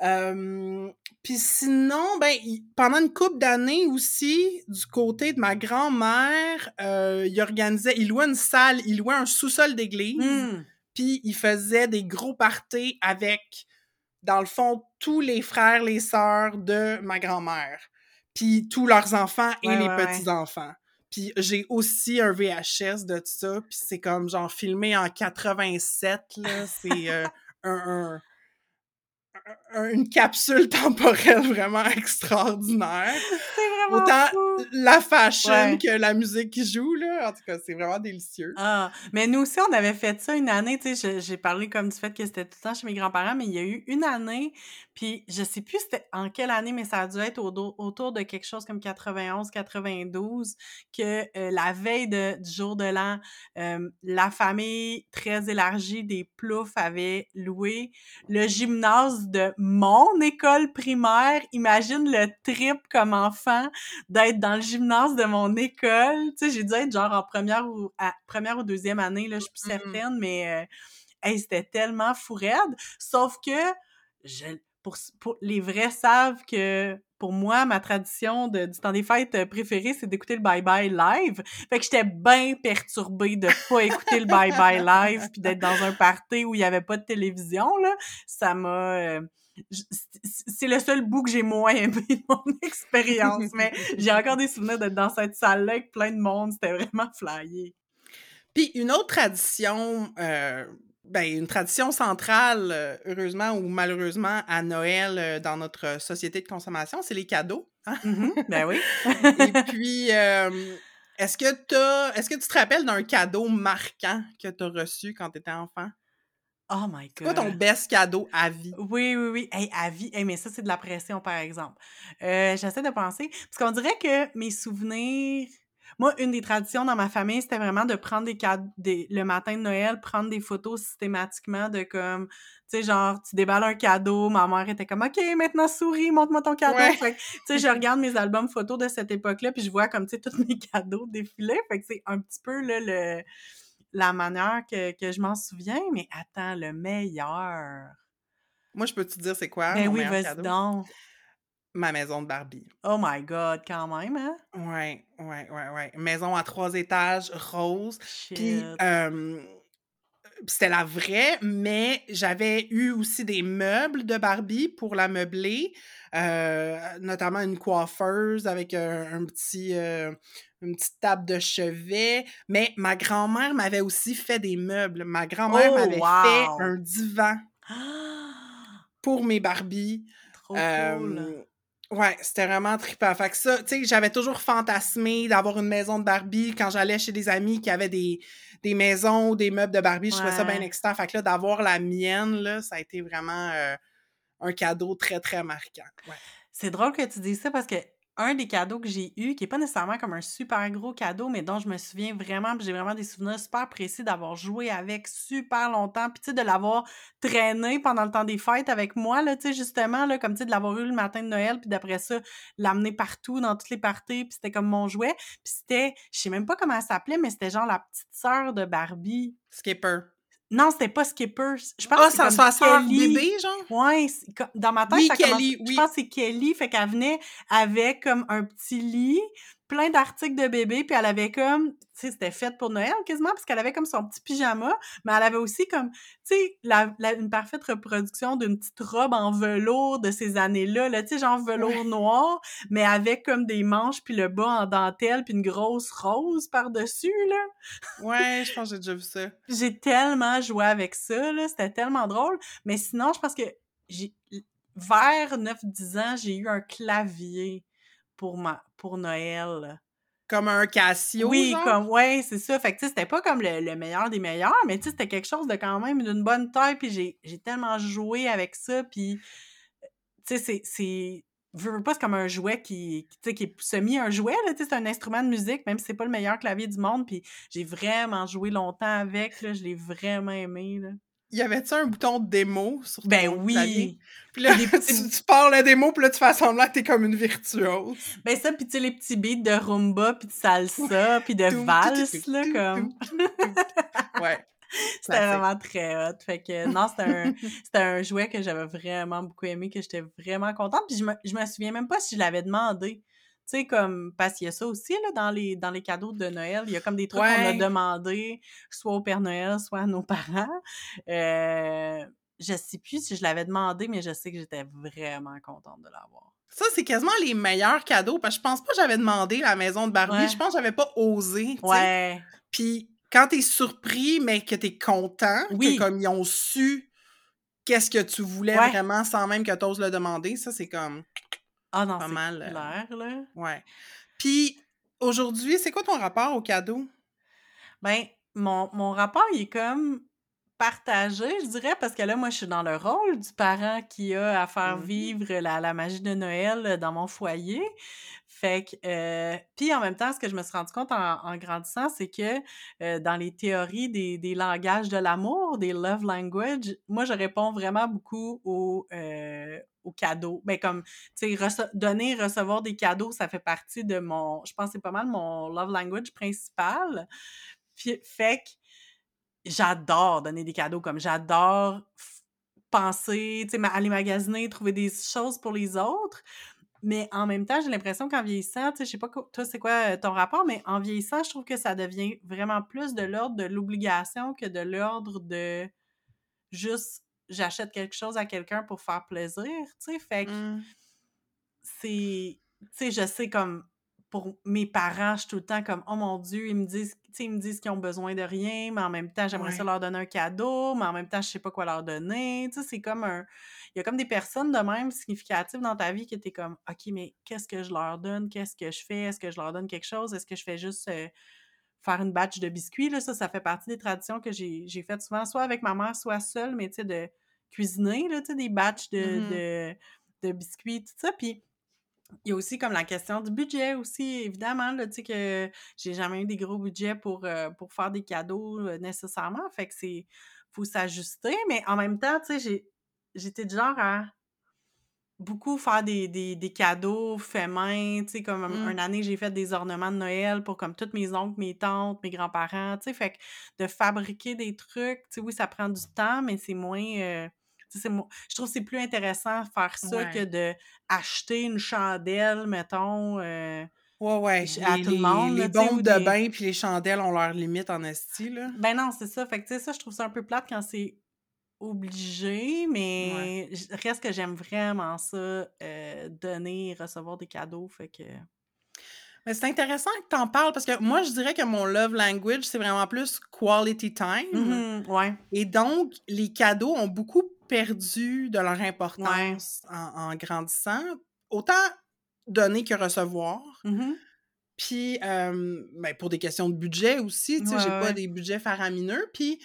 Euh, Puis sinon, ben, pendant une couple d'années aussi, du côté de ma grand-mère, euh, il organisait, il louait une salle, il louait un sous-sol d'église, Mm. puis il faisait des gros parties avec, dans le fond, tous les frères, les sœurs de ma grand-mère, puis tous leurs enfants et Ouais, les ouais. petits-enfants. Puis j'ai aussi un VHS de tout ça, puis c'est comme genre filmé en 87, là, c'est euh, un, un- un- une capsule temporelle vraiment extraordinaire. C'est vraiment Autant fou. la fashion Ouais. que la musique qui joue, là. En tout cas, c'est vraiment délicieux. Ah, mais nous aussi, on avait fait ça une année, tu sais, j'ai parlé comme du fait que c'était tout le temps chez mes grands-parents, mais il y a eu une année, Puis je sais plus c'était en quelle année, mais ça a dû être autour de quelque chose comme 91, 92, que euh, la veille de, du jour de l'an, euh, la famille très élargie des Ploufs avait loué le gymnase de mon école primaire. Imagine le trip comme enfant d'être dans le gymnase de mon école. Tu sais, j'ai dû être genre en première ou, à, première ou deuxième année, là, je suis plus mmh certaine, mais euh, c'était tellement fou raide. Sauf que je, les vrais savent que pour moi, ma tradition du temps des fêtes euh, préférée, c'est d'écouter le Bye Bye live. Fait que j'étais bien perturbée de pas écouter le Bye Bye live puis d'être dans un party où il y avait pas de télévision, là. Ça m'a... Euh, c'est le seul bout que j'ai moins aimé de mon expérience, mais j'ai encore des souvenirs d'être dans cette salle-là avec plein de monde. C'était vraiment flyé. Puis une autre tradition euh, ben, une tradition centrale, euh, heureusement ou malheureusement, à Noël euh, dans notre société de consommation, c'est les cadeaux. Hein? Mm-hmm. ben oui. Et puis, est-ce que tu est-ce que tu te rappelles d'un cadeau marquant que tu as reçu quand tu étais enfant? Oh my god. C'est quoi ton best cadeau à vie? Oui, oui, oui. Hey, à vie. Hey, mais ça, c'est de la pression, par exemple. Euh, j'essaie de penser. Parce qu'on dirait que mes souvenirs moi, une des traditions dans ma famille, c'était vraiment de prendre des cadeaux, le matin de Noël, prendre des photos systématiquement de comme, tu sais, genre, tu déballes un cadeau, ma mère était comme, OK, maintenant souris, montre-moi ton cadeau. tu sais, je regarde mes albums photos de cette époque-là, puis je vois comme, tu sais, tous mes cadeaux défiler. Fait que c'est un petit peu, là, le, la manière que, que je m'en souviens. Mais attends, le meilleur. Moi, je peux te dire c'est quoi? Ben oui, vas-y donc ma maison de Barbie. Oh my God, quand même, hein? Ouais, ouais, ouais, ouais. Maison à trois étages, rose. Puis, c'était la vraie, mais j'avais eu aussi des meubles de Barbie pour la meubler, euh, notamment une coiffeuse avec un, petit, euh, une petite table de chevet. Mais ma grand-mère m'avait aussi fait des meubles. Ma grand-mère oh, m'avait fait un divan pour mes Barbies. Trop cool. Ouais, c'était vraiment trippant. Fait que ça, tu sais, j'avais toujours fantasmé d'avoir une maison de Barbie quand j'allais chez des amis qui avaient des, des maisons ou des meubles de Barbie. Je trouvais ça bien excitant. Fait que là, d'avoir la mienne, là, ça a été vraiment euh, un cadeau très, très marquant. Ouais. C'est drôle que tu dises ça parce que un des cadeaux que j'ai eu, qui n'est pas nécessairement comme un super gros cadeau, mais dont je me souviens vraiment, j'ai vraiment des souvenirs super précis d'avoir joué avec super longtemps, puis de l'avoir traîné pendant le temps des fêtes avec moi, là, justement, là, comme de l'avoir eu le matin de Noël, puis d'après ça, l'amener partout, dans toutes les parties, puis c'était comme mon jouet, puis c'était, je sais même pas comment elle s'appelait, mais c'était genre la petite sœur de Barbie. Skipper. Non, c'était pas Skipper. Je pense ah, que c'est comme Kelly. bébé, genre? Ouais, dans ma tête, ça Kelly, commence... je pense que c'est Kelly, fait qu'elle venait avec comme un petit lit, plein d'articles de bébé, puis elle avait comme, tu sais, c'était fait pour Noël quasiment, parce qu'elle avait comme son petit pyjama, mais elle avait aussi comme, tu sais, la, une parfaite reproduction d'une petite robe en velours de ces années-là, là, tu sais, genre velours noir, mais avec comme des manches, puis le bas en dentelle, puis une grosse rose par-dessus, là. Ouais, je pense que j'ai déjà vu ça. j'ai tellement joué avec ça, là, c'était tellement drôle, mais sinon, je pense que j'ai vers 9-10 ans, j'ai eu un clavier pour, ma, pour Noël. Comme un Casio, Oui, comme, ouais, c'est ça. Fait que, tu sais, c'était pas comme le, meilleur des meilleurs, mais tu sais, c'était quelque chose de quand même d'une bonne taille, puis j'ai tellement joué avec ça, puis, tu sais, c'est je veux pas, c'est comme un jouet qui, qui, qui est semi un jouet, c'est un instrument de musique, même si c'est pas le meilleur clavier du monde, puis j'ai vraiment joué longtemps avec, là, je l'ai vraiment aimé, là y avait-tu un bouton démo sur ton Ben oui! Puis là, tu, parles la démo, puis là, tu fais semblant que t'es comme une virtuose. Ben ça, puis tu sais, les petits beats de rumba, puis de salsa, puis de valse, là, comme... ouais. C'était vraiment très hot. Fait que non, c'était un, un jouet que j'avais vraiment beaucoup aimé, que j'étais vraiment contente. Puis je me, je me souviens même pas si je l'avais demandé. Tu sais, comme, parce qu'il y a ça aussi, là, dans les, dans les cadeaux de Noël. Il y a comme des trucs qu'on a demandé, soit au Père Noël, soit à nos parents. Euh, je sais plus si je l'avais demandé, mais je sais que j'étais vraiment contente de l'avoir. Ça, c'est quasiment les meilleurs cadeaux, parce que je pense pas que j'avais demandé la maison de Barbie. Je pense que j'avais pas osé. Ouais. Puis quand t'es surpris, mais que t'es content, que comme ils ont su qu'est-ce que tu voulais vraiment sans même que t'oses le demander, ça, c'est comme... Ah non, c'est mal. Euh, clair, là. Ouais. Puis, aujourd'hui, c'est quoi ton rapport au cadeau? Ben, mon, mon rapport, il est comme partagé, je dirais, parce que là, moi, je suis dans le rôle du parent qui a à faire Mmh vivre la, la magie de Noël euh, dans mon foyer. Fait que, euh, puis en même temps, ce que je me suis rendu compte en, grandissant, c'est que euh, dans les théories des, des langages de l'amour, des love language, moi, je réponds vraiment beaucoup aux, euh, aux cadeaux. Ben, comme, tu sais, donner, recevoir des cadeaux, ça fait partie de mon, je pense c'est pas mal mon love language principal. Puis, fait que, j'adore donner des cadeaux, comme j'adore penser, tu sais, aller magasiner, trouver des choses pour les autres. Mais en même temps, j'ai l'impression qu'en vieillissant, tu sais, je sais pas toi c'est quoi euh, ton rapport, mais en vieillissant, je trouve que ça devient vraiment plus de l'ordre de l'obligation que de l'ordre de juste j'achète quelque chose à quelqu'un pour faire plaisir, tu sais. Fait que Mmh. c'est tu sais je sais comme pour mes parents je suis tout le temps comme oh mon dieu ils me disent ils me disent qu'ils ont besoin de rien mais en même temps j'aimerais ça leur donner un cadeau mais en même temps je sais pas quoi leur donner. Tu sais c'est comme un il y a comme des personnes de même significatives dans ta vie que t'es comme ok mais qu'est-ce que je leur donne? Qu'est-ce que je fais? Est-ce que je leur donne quelque chose? Est-ce que je fais juste euh, faire une batch de biscuits? Là ça ça fait partie des traditions que j'ai faites souvent soit avec ma mère soit seule mais tu sais de cuisiner là tu sais des batchs de, Mhm. de de biscuits tout ça. Puis il y a aussi comme la question du budget aussi, évidemment, là, tu sais que j'ai jamais eu des gros budgets pour, euh, pour faire des cadeaux euh, nécessairement, fait que c'est, faut s'ajuster, mais en même temps, tu sais, j'étais du genre à beaucoup faire des, des, des cadeaux faits main, tu sais, comme Mmh. une année, j'ai fait des ornements de Noël pour comme toutes mes oncles, mes tantes, mes grands-parents, tu sais, fait que de fabriquer des trucs, tu sais, oui, ça prend du temps, mais c'est moins... euh, je trouve que c'est plus intéressant faire ça que de acheter une chandelle, mettons, euh, Ouais, ouais. ch- à Les, tout le les, monde, les ou bombes de des... bain puis les chandelles ont leur limite en esti, là. Ben non, c'est ça. Fait que, tu sais, ça, je trouve ça un peu plate quand c'est obligé, mais reste que j'aime vraiment ça, euh, donner et recevoir des cadeaux. Fait que. Mais c'est intéressant que t'en parles parce que moi, je dirais que mon love language, c'est vraiment plus quality time. Mhm, ouais, Et donc, les cadeaux ont beaucoup perdu de leur ouais. importance en, en grandissant. Autant donner que recevoir. Mhm, Puis, euh, ben, pour des questions de budget aussi, tu sais, ouais, j'ai pas des budgets faramineux. Puis,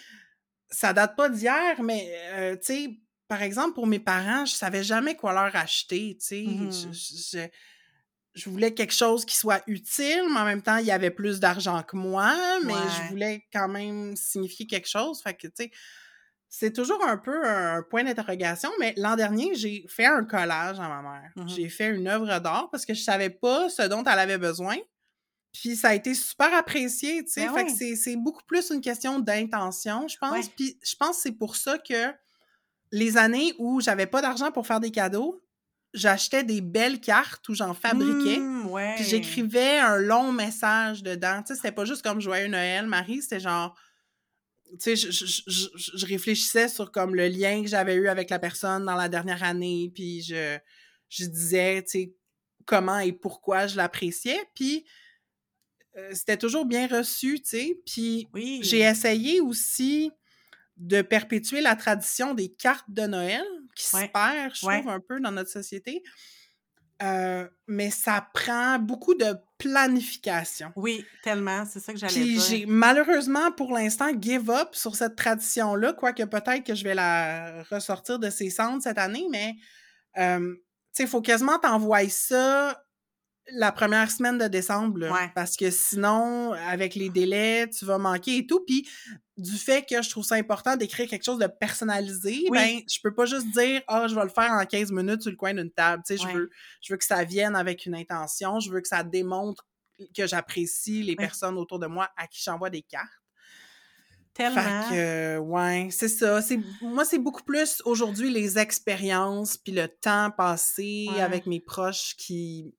ça date pas d'hier, mais, euh, tu sais, par exemple, pour mes parents, je savais jamais quoi leur acheter, tu sais. Mhm, je- voulais quelque chose qui soit utile, mais en même temps, il y avait plus d'argent que moi, mais je voulais quand même signifier quelque chose. Fait que, tu sais, c'est toujours un peu un point d'interrogation, mais l'an dernier, j'ai fait un collage à ma mère. Mhm, J'ai fait une œuvre d'art parce que je savais pas ce dont elle avait besoin. Puis ça a été super apprécié, tu sais. Ben Fait que ouais, c'est c'est beaucoup plus une question d'intention, je pense. ouais. Puis je pense que c'est pour ça que les années où j'avais pas d'argent pour faire des cadeaux, j'achetais des belles cartes où j'en fabriquais. Mmh, Puis j'écrivais un long message dedans. Tu sais, c'était pas juste comme Joyeux Noël, Marie, c'était genre tu sais, je, je, je, réfléchissais sur comme le lien que j'avais eu avec la personne dans la dernière année, puis je, je disais, tu sais, comment et pourquoi je l'appréciais, puis euh, c'était toujours bien reçu, tu sais, puis j'ai essayé aussi de perpétuer la tradition des cartes de Noël, qui se Ouais, perd, je trouve, ouais. un peu dans notre société, Euh, mais ça prend beaucoup de planification. Oui, tellement. C'est ça que j'allais Puis dire. j'ai malheureusement pour l'instant give up sur cette tradition-là, quoique peut-être que je vais la ressortir de ses cendres cette année, mais euh, tu sais, il faut quasiment t'envoyer ça la première semaine de décembre, là, Ouais. parce que sinon, avec les délais, tu vas manquer et tout. Puis du fait que je trouve ça important d'écrire quelque chose de personnalisé, Oui. ben je peux pas juste dire « Ah, je vais le faire en 15 minutes sur le coin d'une table. » Tu sais, je veux, je veux que ça vienne avec une intention, je veux que ça démontre que j'apprécie les personnes autour de moi à qui j'envoie des cartes. Fait Tellement. que, euh, ouais, c'est ça. C'est, moi, c'est beaucoup plus aujourd'hui les expériences puis le temps passé Ouais. avec mes proches qui,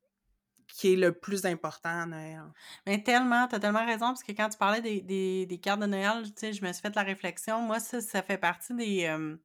qui est le plus important à Noël. Mais tellement, t'as tellement raison, parce que quand tu parlais des, des, cartes de Noël, tu sais, je me suis fait la réflexion. Moi, ça, ça fait partie des, euh,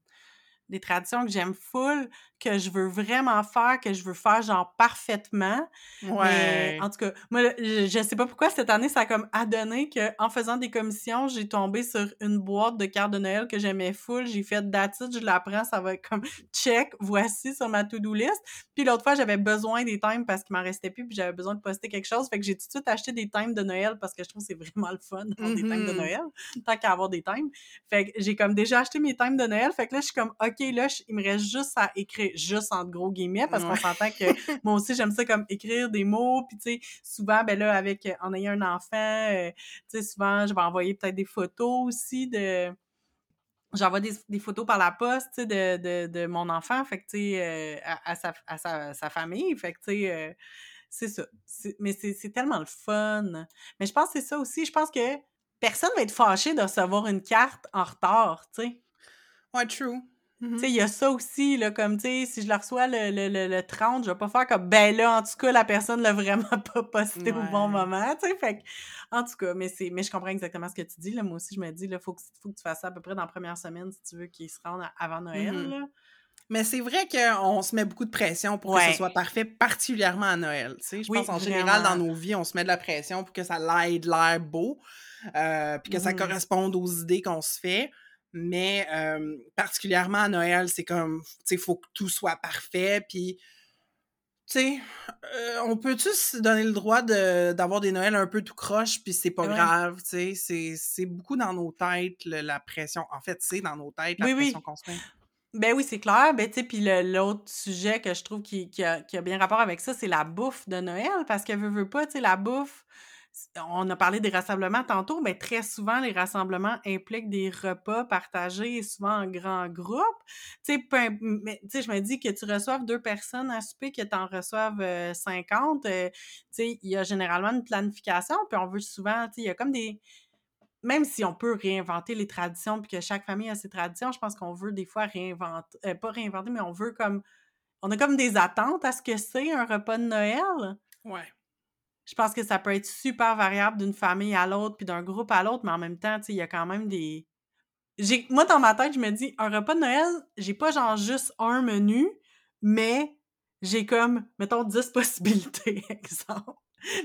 des traditions que j'aime full, que je veux vraiment faire, que je veux faire genre parfaitement. Ouais. en tout cas, moi, je, je, sais pas pourquoi cette année, ça a comme adonné qu'en faisant des commissions, j'ai tombé sur une boîte de cartes de Noël que j'aimais full. J'ai fait d'attitude, je la prends, ça va être comme check, voici sur ma to-do list. Puis l'autre fois, j'avais besoin des times parce qu'il m'en restait plus, puis j'avais besoin de poster quelque chose. Fait que j'ai tout de suite acheté des times de Noël parce que je trouve que c'est vraiment le fun d'avoir des times de Mhm. Noël, tant qu'à avoir des times. Fait que j'ai comme déjà acheté mes times de Noël. Fait que là, je suis comme, OK, là, je- il me reste juste à écrire, juste entre gros guillemets, parce qu'on s'entend que moi aussi, j'aime ça comme écrire des mots. Puis, tu sais, souvent, ben là, avec, euh, en ayant un enfant, euh, tu sais, souvent, je vais envoyer peut-être des photos aussi de. J'envoie des, des photos par la poste, tu sais, de, de, de mon enfant, fait que, tu sais, euh, à, à sa, à sa, sa famille. Fait que, tu sais, euh, c'est ça. Mais c'est c'est tellement le fun. Mais je pense que c'est ça aussi. Je pense que personne va être fâché de recevoir une carte en retard, tu sais. Ouais, true. Mhm. Sais, il y a ça aussi, là, comme, tu sais, si je la reçois le, le, le, le 30, je vais pas faire comme, ben là, en tout cas, la personne l'a vraiment pas posté au bon moment, tu sais, fait que, en tout cas, mais c'est, mais je comprends exactement ce que tu dis, là, moi aussi, je me dis, là, faut que, faut que tu fasses ça à peu près dans la première semaine, si tu veux qu'il se rende avant Noël, Mhm. là. Mais c'est vrai qu'on se met beaucoup de pression pour que ce soit parfait, particulièrement à Noël. tu sais. Je Oui, pense en général, dans nos vies, on se met de la pression pour que ça l'aide l'air beau, euh, puis que ça Mhm. corresponde aux idées qu'on se fait. Mais euh, particulièrement à Noël, c'est comme, tu sais, il faut que tout soit parfait. Puis, tu sais, euh, on peut-tu se donner le droit de- d'avoir des Noëls un peu tout croche, puis c'est pas Ouais. grave, tu sais. c'est- beaucoup dans nos têtes, le- la pression. En fait, c'est dans nos têtes, la Oui, oui. pression qu'on se met. Ben oui, c'est clair. Ben, tu puis l'autre sujet que je trouve qui, qui a, qui a bien rapport avec ça, c'est la bouffe de Noël. Parce que, veux pas, tu sais, la bouffe, on a parlé des rassemblements tantôt, mais très souvent, les rassemblements impliquent des repas partagés, souvent en grand groupe. Tu sais, je me dis que tu reçoives deux personnes à souper, que tu en reçoives euh, 50, euh, tu sais, il y a généralement une planification, puis on veut souvent, tu sais, il y a comme des même si on peut réinventer les traditions, puis que chaque famille a ses traditions, je pense qu'on veut des fois réinventer, euh, pas réinventer, mais on veut comme, on a comme des attentes à ce que c'est un repas de Noël. Ouais. Je pense que ça peut être super variable d'une famille à l'autre, puis d'un groupe à l'autre, mais en même temps, tu sais, il y a quand même des... J'ai... Moi, dans ma tête, je me dis, un repas de Noël, j'ai pas genre juste un menu, mais j'ai comme, mettons, 10 possibilités, exemple.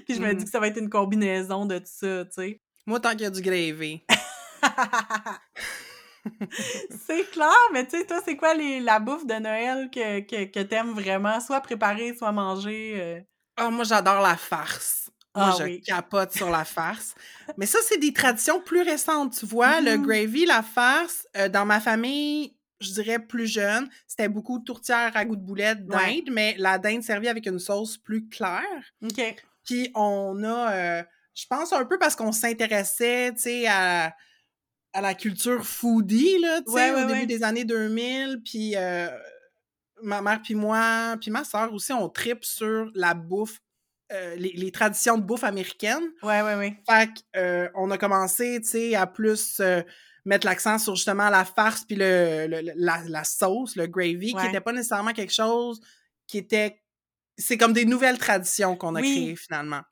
Puis je me dis que ça va être une combinaison de tout ça, tu sais. Moi, tant qu'il y a du gravy. c'est clair, mais tu sais, toi, c'est quoi les, la bouffe de Noël que, que, que t'aimes vraiment, soit préparer, soit manger? euh? Ah, moi, j'adore la farce. Moi, Ah je oui. capote sur la farce. Mais ça, c'est des traditions plus récentes, tu vois. Le Mhm. gravy, la farce, euh, dans ma famille, je dirais plus jeune, c'était beaucoup de tourtière à goût de boulette, dinde, Ouais. mais la dinde servie avec une sauce plus claire. OK. Puis on a, euh, je pense un peu parce qu'on s'intéressait, tu sais, à, à la culture foodie, là, tu sais, Ouais, au début des années 2000, puis euh, ma mère puis moi, puis ma soeur aussi, on tripe sur la bouffe, euh, les, les traditions de bouffe américaine. Ouais, ouais, ouais. Fait qu'on a commencé, tu sais, à plus euh, mettre l'accent sur justement la farce puis le, le- le- la, la sauce, le gravy, qui n'était pas nécessairement quelque chose qui était... C'est comme des nouvelles traditions qu'on a Oui. créées finalement.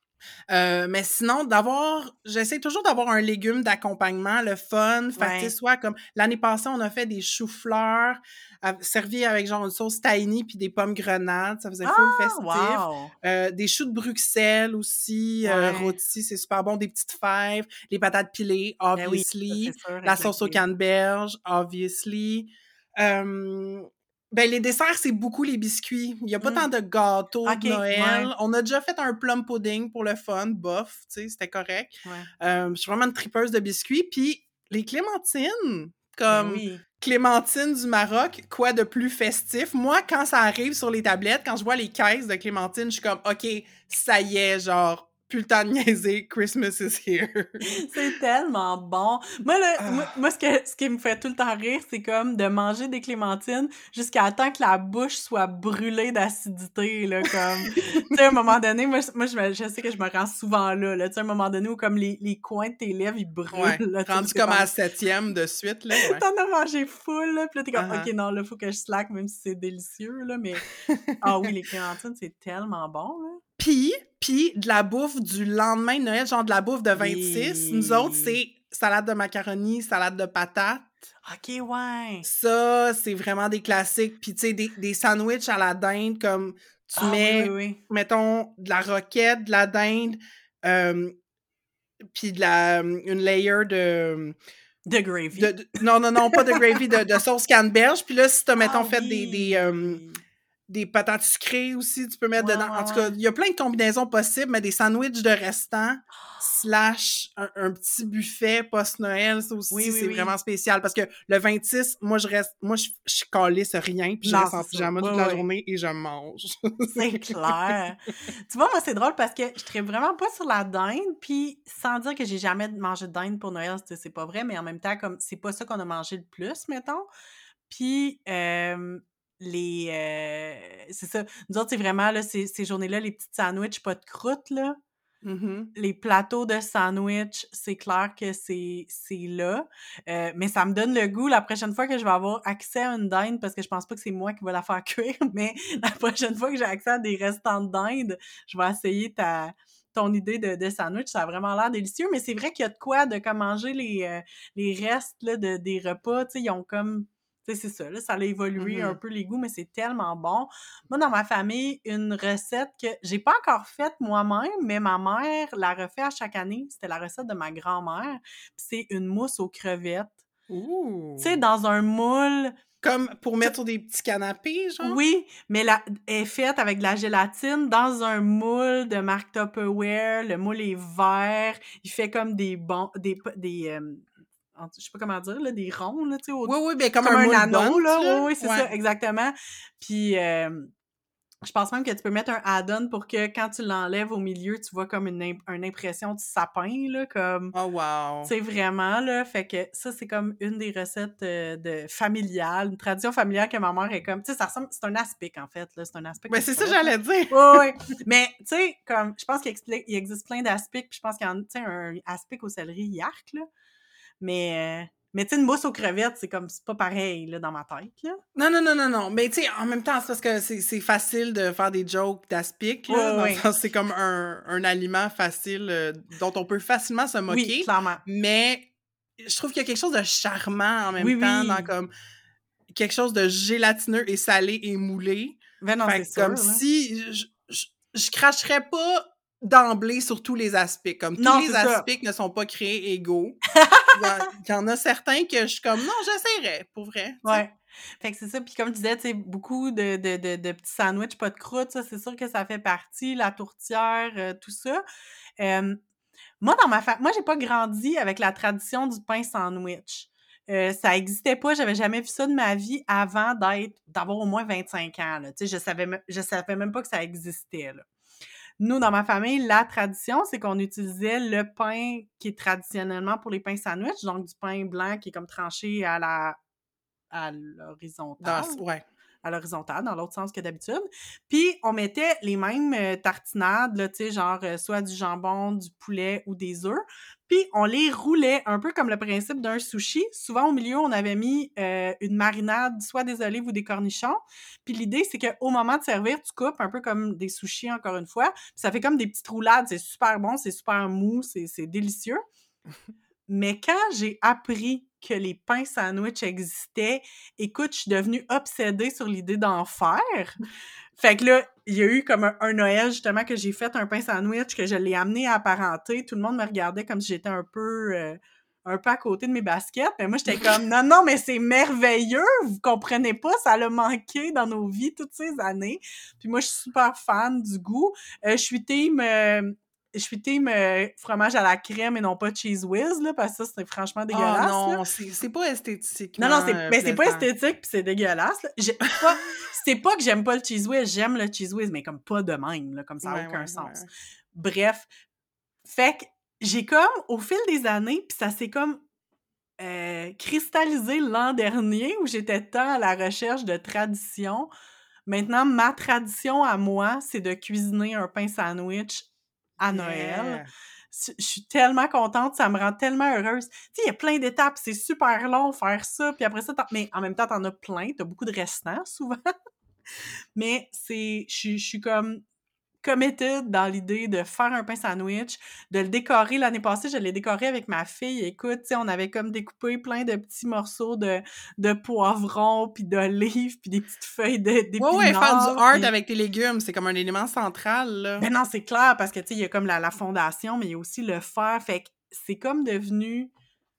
Euh, mais sinon, d'avoir, j'essaie toujours d'avoir un légume d'accompagnement, le fun. Fait Ouais. soit comme l'année passée, on a fait des choux-fleurs à- servis avec genre une sauce tahini puis des pommes grenades. Ça faisait full Ah, festif. wow! Euh, des choux de Bruxelles aussi, euh, Ouais. rôtis, c'est super bon. Des petites fèves, les patates pilées, Ben oui, ça, obviously. sûr, la sauce au les- canneberge, obviously. Euh, ben, les desserts, c'est beaucoup les biscuits. Il n'y a pas Mm. tant de gâteaux de Noël. ouais. On a déjà fait un plum pudding pour le fun, bof, tu sais, c'était correct. Ouais. Euh, je suis vraiment une tripeuse de biscuits. Puis les clémentines, Ben comme oui. clémentine du Maroc, quoi de plus festif? Moi, quand ça arrive sur les tablettes, quand je vois les caisses de clémentine, je suis comme, OK, ça y est, genre, plus le temps de niaiser, Christmas is here. C'est tellement bon. Moi, là, Ah. moi, moi, ce, que, ce qui me fait tout le temps rire, c'est comme de manger des clémentines jusqu'à temps que la bouche soit brûlée d'acidité, là, comme... tu sais, à un moment donné, moi, je- moi je, sais que je me rends souvent là, là, tu sais, à un moment donné où comme les, les coins de tes lèvres, ils brûlent, Ouais, là, rendu comme à la septième de suite, là. ouais. T'en as mangé full, là, pis là, t'es comme. OK, non, là, faut que je slack, même si c'est délicieux, là, mais... Ah oui, les clémentines, c'est tellement bon, là. Puis, puis de la bouffe du lendemain de Noël, genre de la bouffe de 26. Nous autres, c'est salade de macaroni, salade de patates. OK, ouais. Ça, c'est vraiment des classiques. Puis, tu sais, des, des sandwichs à la dinde, comme tu Ah mets, oui, oui. mettons, de la roquette, de la dinde, euh, puis de la, une layer de, De gravy. de- de- Non, non, non, pas de gravy, de, de sauce canneberge. Puis là, si t'as, mettons, Ah fait des, des, euh. Des patates sucrées aussi, tu peux mettre dedans. en tout cas, il y a plein de combinaisons possibles, mais des sandwichs de restant slash un, un petit buffet post-Noël, ça aussi, Oui, oui, c'est oui. vraiment spécial parce que le 26, moi, je reste, moi, je, je calisse rien, puis je Non, reste en pyjama toute la journée et je mange. C'est clair. tu vois, moi, c'est drôle parce que je traite vraiment pas sur la dinde, puis sans dire que j'ai jamais mangé de dinde pour Noël, c'est c'est pas vrai, mais en même temps, comme c'est pas ça qu'on a mangé le plus, mettons. Puis, euh, les. euh, c'est ça. Nous autres, c'est vraiment, là, ces, ces journées-là, les petites sandwichs, pas de croûte, là. Mhm. Les plateaux de sandwich, c'est clair que c'est c'est là. Euh, mais ça me donne le goût la prochaine fois que je vais avoir accès à une dinde, parce que je pense pas que c'est moi qui va la faire cuire, mais la prochaine fois que j'ai accès à des restants de dinde, je vais essayer ta ton idée de, de sandwich. Ça a vraiment l'air délicieux, mais c'est vrai qu'il y a de quoi de comme manger les, euh, les restes là, de, des repas. Ils ont comme... C'est ça, là, ça a évolué Mhm. un peu les goûts, mais c'est tellement bon. Moi, dans ma famille, une recette que j'ai pas encore faite moi-même, mais ma mère la refait à chaque année. C'était la recette de ma grand-mère. C'est une mousse aux crevettes. Ouh. Tu sais, dans un moule, Comme pour mettre sur des petits canapés, genre? oui, mais la, elle est faite avec de la gélatine dans un moule de marque Tupperware. Le moule est vert. Il fait comme des bons, des, des euh, je sais pas comment dire, là, des ronds, là, tu sais, au- Oui, oui, bien comme, comme, un, un, anneau, là. là. Oui, oui, c'est Ouais. ça, exactement. Puis, euh, je pense même que tu peux mettre un add-on pour que quand tu l'enlèves au milieu, tu vois comme une, imp- une impression de sapin, là, comme... Oh, wow. Tu sais, vraiment, là, fait que ça, c'est comme une des recettes euh, de familiale, une tradition familiale que ma mère est comme... Tu sais, ça ressemble... C'est un aspic, en fait, là, c'est un aspic. Ben, aux c'est ça, j'allais dire. Oui, oui. Mais, tu sais, comme, je pense qu'il existe plein d'aspics, puis je pense qu'il y en a, tu sais, un aspic au céleri yark, là. Mais, euh, mais tu sais, une mousse aux crevettes, c'est comme, c'est pas pareil, là, dans ma tête, là. Non, non, non, non, non. Mais tu sais, en même temps, c'est parce que c'est facile de faire des jokes d'aspic, là. C'est comme un, un aliment facile euh, dont on peut facilement se moquer. Oui, clairement. mais je trouve qu'il y a quelque chose de charmant en même Oui, temps oui. dans comme quelque chose de gélatineux et salé et moulé. Ben non, c'est comme sûr, si je, je, je cracherais pas d'emblée sur tous les aspics. Comme tous les aspics ne sont pas créés égaux. Il y, en- a certains que je suis comme non, j'essaierais, pour vrai. Ouais. Fait que c'est ça. Puis comme tu disais, tu sais, beaucoup de, de, de, de petits sandwichs, pas de croûte, ça, c'est sûr que ça fait partie, la tourtière, euh, tout ça. Euh, moi, dans ma famille, moi, j'ai pas grandi avec la tradition du pain sandwich. Euh, ça existait pas, j'avais jamais vu ça de ma vie avant d'être, d'avoir au moins 25 ans, là. Tu sais, je savais, je savais même pas que ça existait, là. Nous, dans ma famille, la tradition, c'est qu'on utilisait le pain qui est traditionnellement pour les pains sandwich, donc du pain blanc qui est comme tranché à la à l'horizontale, Dans- ouais. à l'horizontale, dans l'autre sens que d'habitude. Puis, on mettait les mêmes euh, tartinades, tu sais, genre euh, soit du jambon, du poulet ou des œufs. Puis, on les roulait un peu comme le principe d'un sushi. Souvent, au milieu, on avait mis euh, une marinade, soit des olives ou des cornichons. Puis, l'idée, c'est qu'au moment de servir, tu coupes un peu comme des sushis, encore une fois. Puis, ça fait comme des petites roulades. C'est super bon, c'est super mou, c'est c'est délicieux. Mais quand j'ai appris que les pains sandwich existaient, écoute, je suis devenue obsédée sur l'idée d'en faire. Fait que là, il y a eu comme un, un Noël, justement, que j'ai fait un pain sandwich, que je l'ai amené à apparenter. Tout le monde me regardait comme si j'étais un peu... euh, un peu à côté de mes baskets, mais moi j'étais comme non non mais c'est merveilleux, vous comprenez pas, ça l'a manqué dans nos vies toutes ces années. Puis moi je suis super fan du goût. Euh, je suis team euh, je suis team euh, fromage à la crème et non pas cheese whiz là parce que ça c'est franchement dégueulasse. Ah là. non, c'est pas esthétique. Non, non, c'est ben, c'est pas esthétique puis c'est dégueulasse. C'est pas que j'aime pas le cheese whiz, j'aime le cheese whiz, mais comme pas de même, là, comme ça n'a aucun sens. Bref, fait que j'ai comme, au fil des années, puis ça s'est comme euh, cristallisé l'an dernier où j'étais tant à la recherche de tradition. Maintenant, ma tradition à moi, c'est de cuisiner un pain sandwich à Noël. Je je suis tellement contente, ça me rend tellement heureuse. Tu sais, il y a plein d'étapes, c'est super long faire ça, puis après ça, mais en même temps, t'en as plein, t'as beaucoup de restants souvent. mais c'est, je suis comme committed dans l'idée de faire un pain sandwich, de le décorer. L'année passée, je l'ai décoré avec ma fille. Écoute, on avait comme découpé plein de petits morceaux de, de poivrons, puis d'olives, puis des petites feuilles d'épinards. Ouais, ouais, faire du art avec tes légumes, c'est comme un élément central, là. Ben non, c'est clair, parce que, tu sais, il y a comme la, la fondation, mais il y a aussi le faire. Fait que c'est comme devenu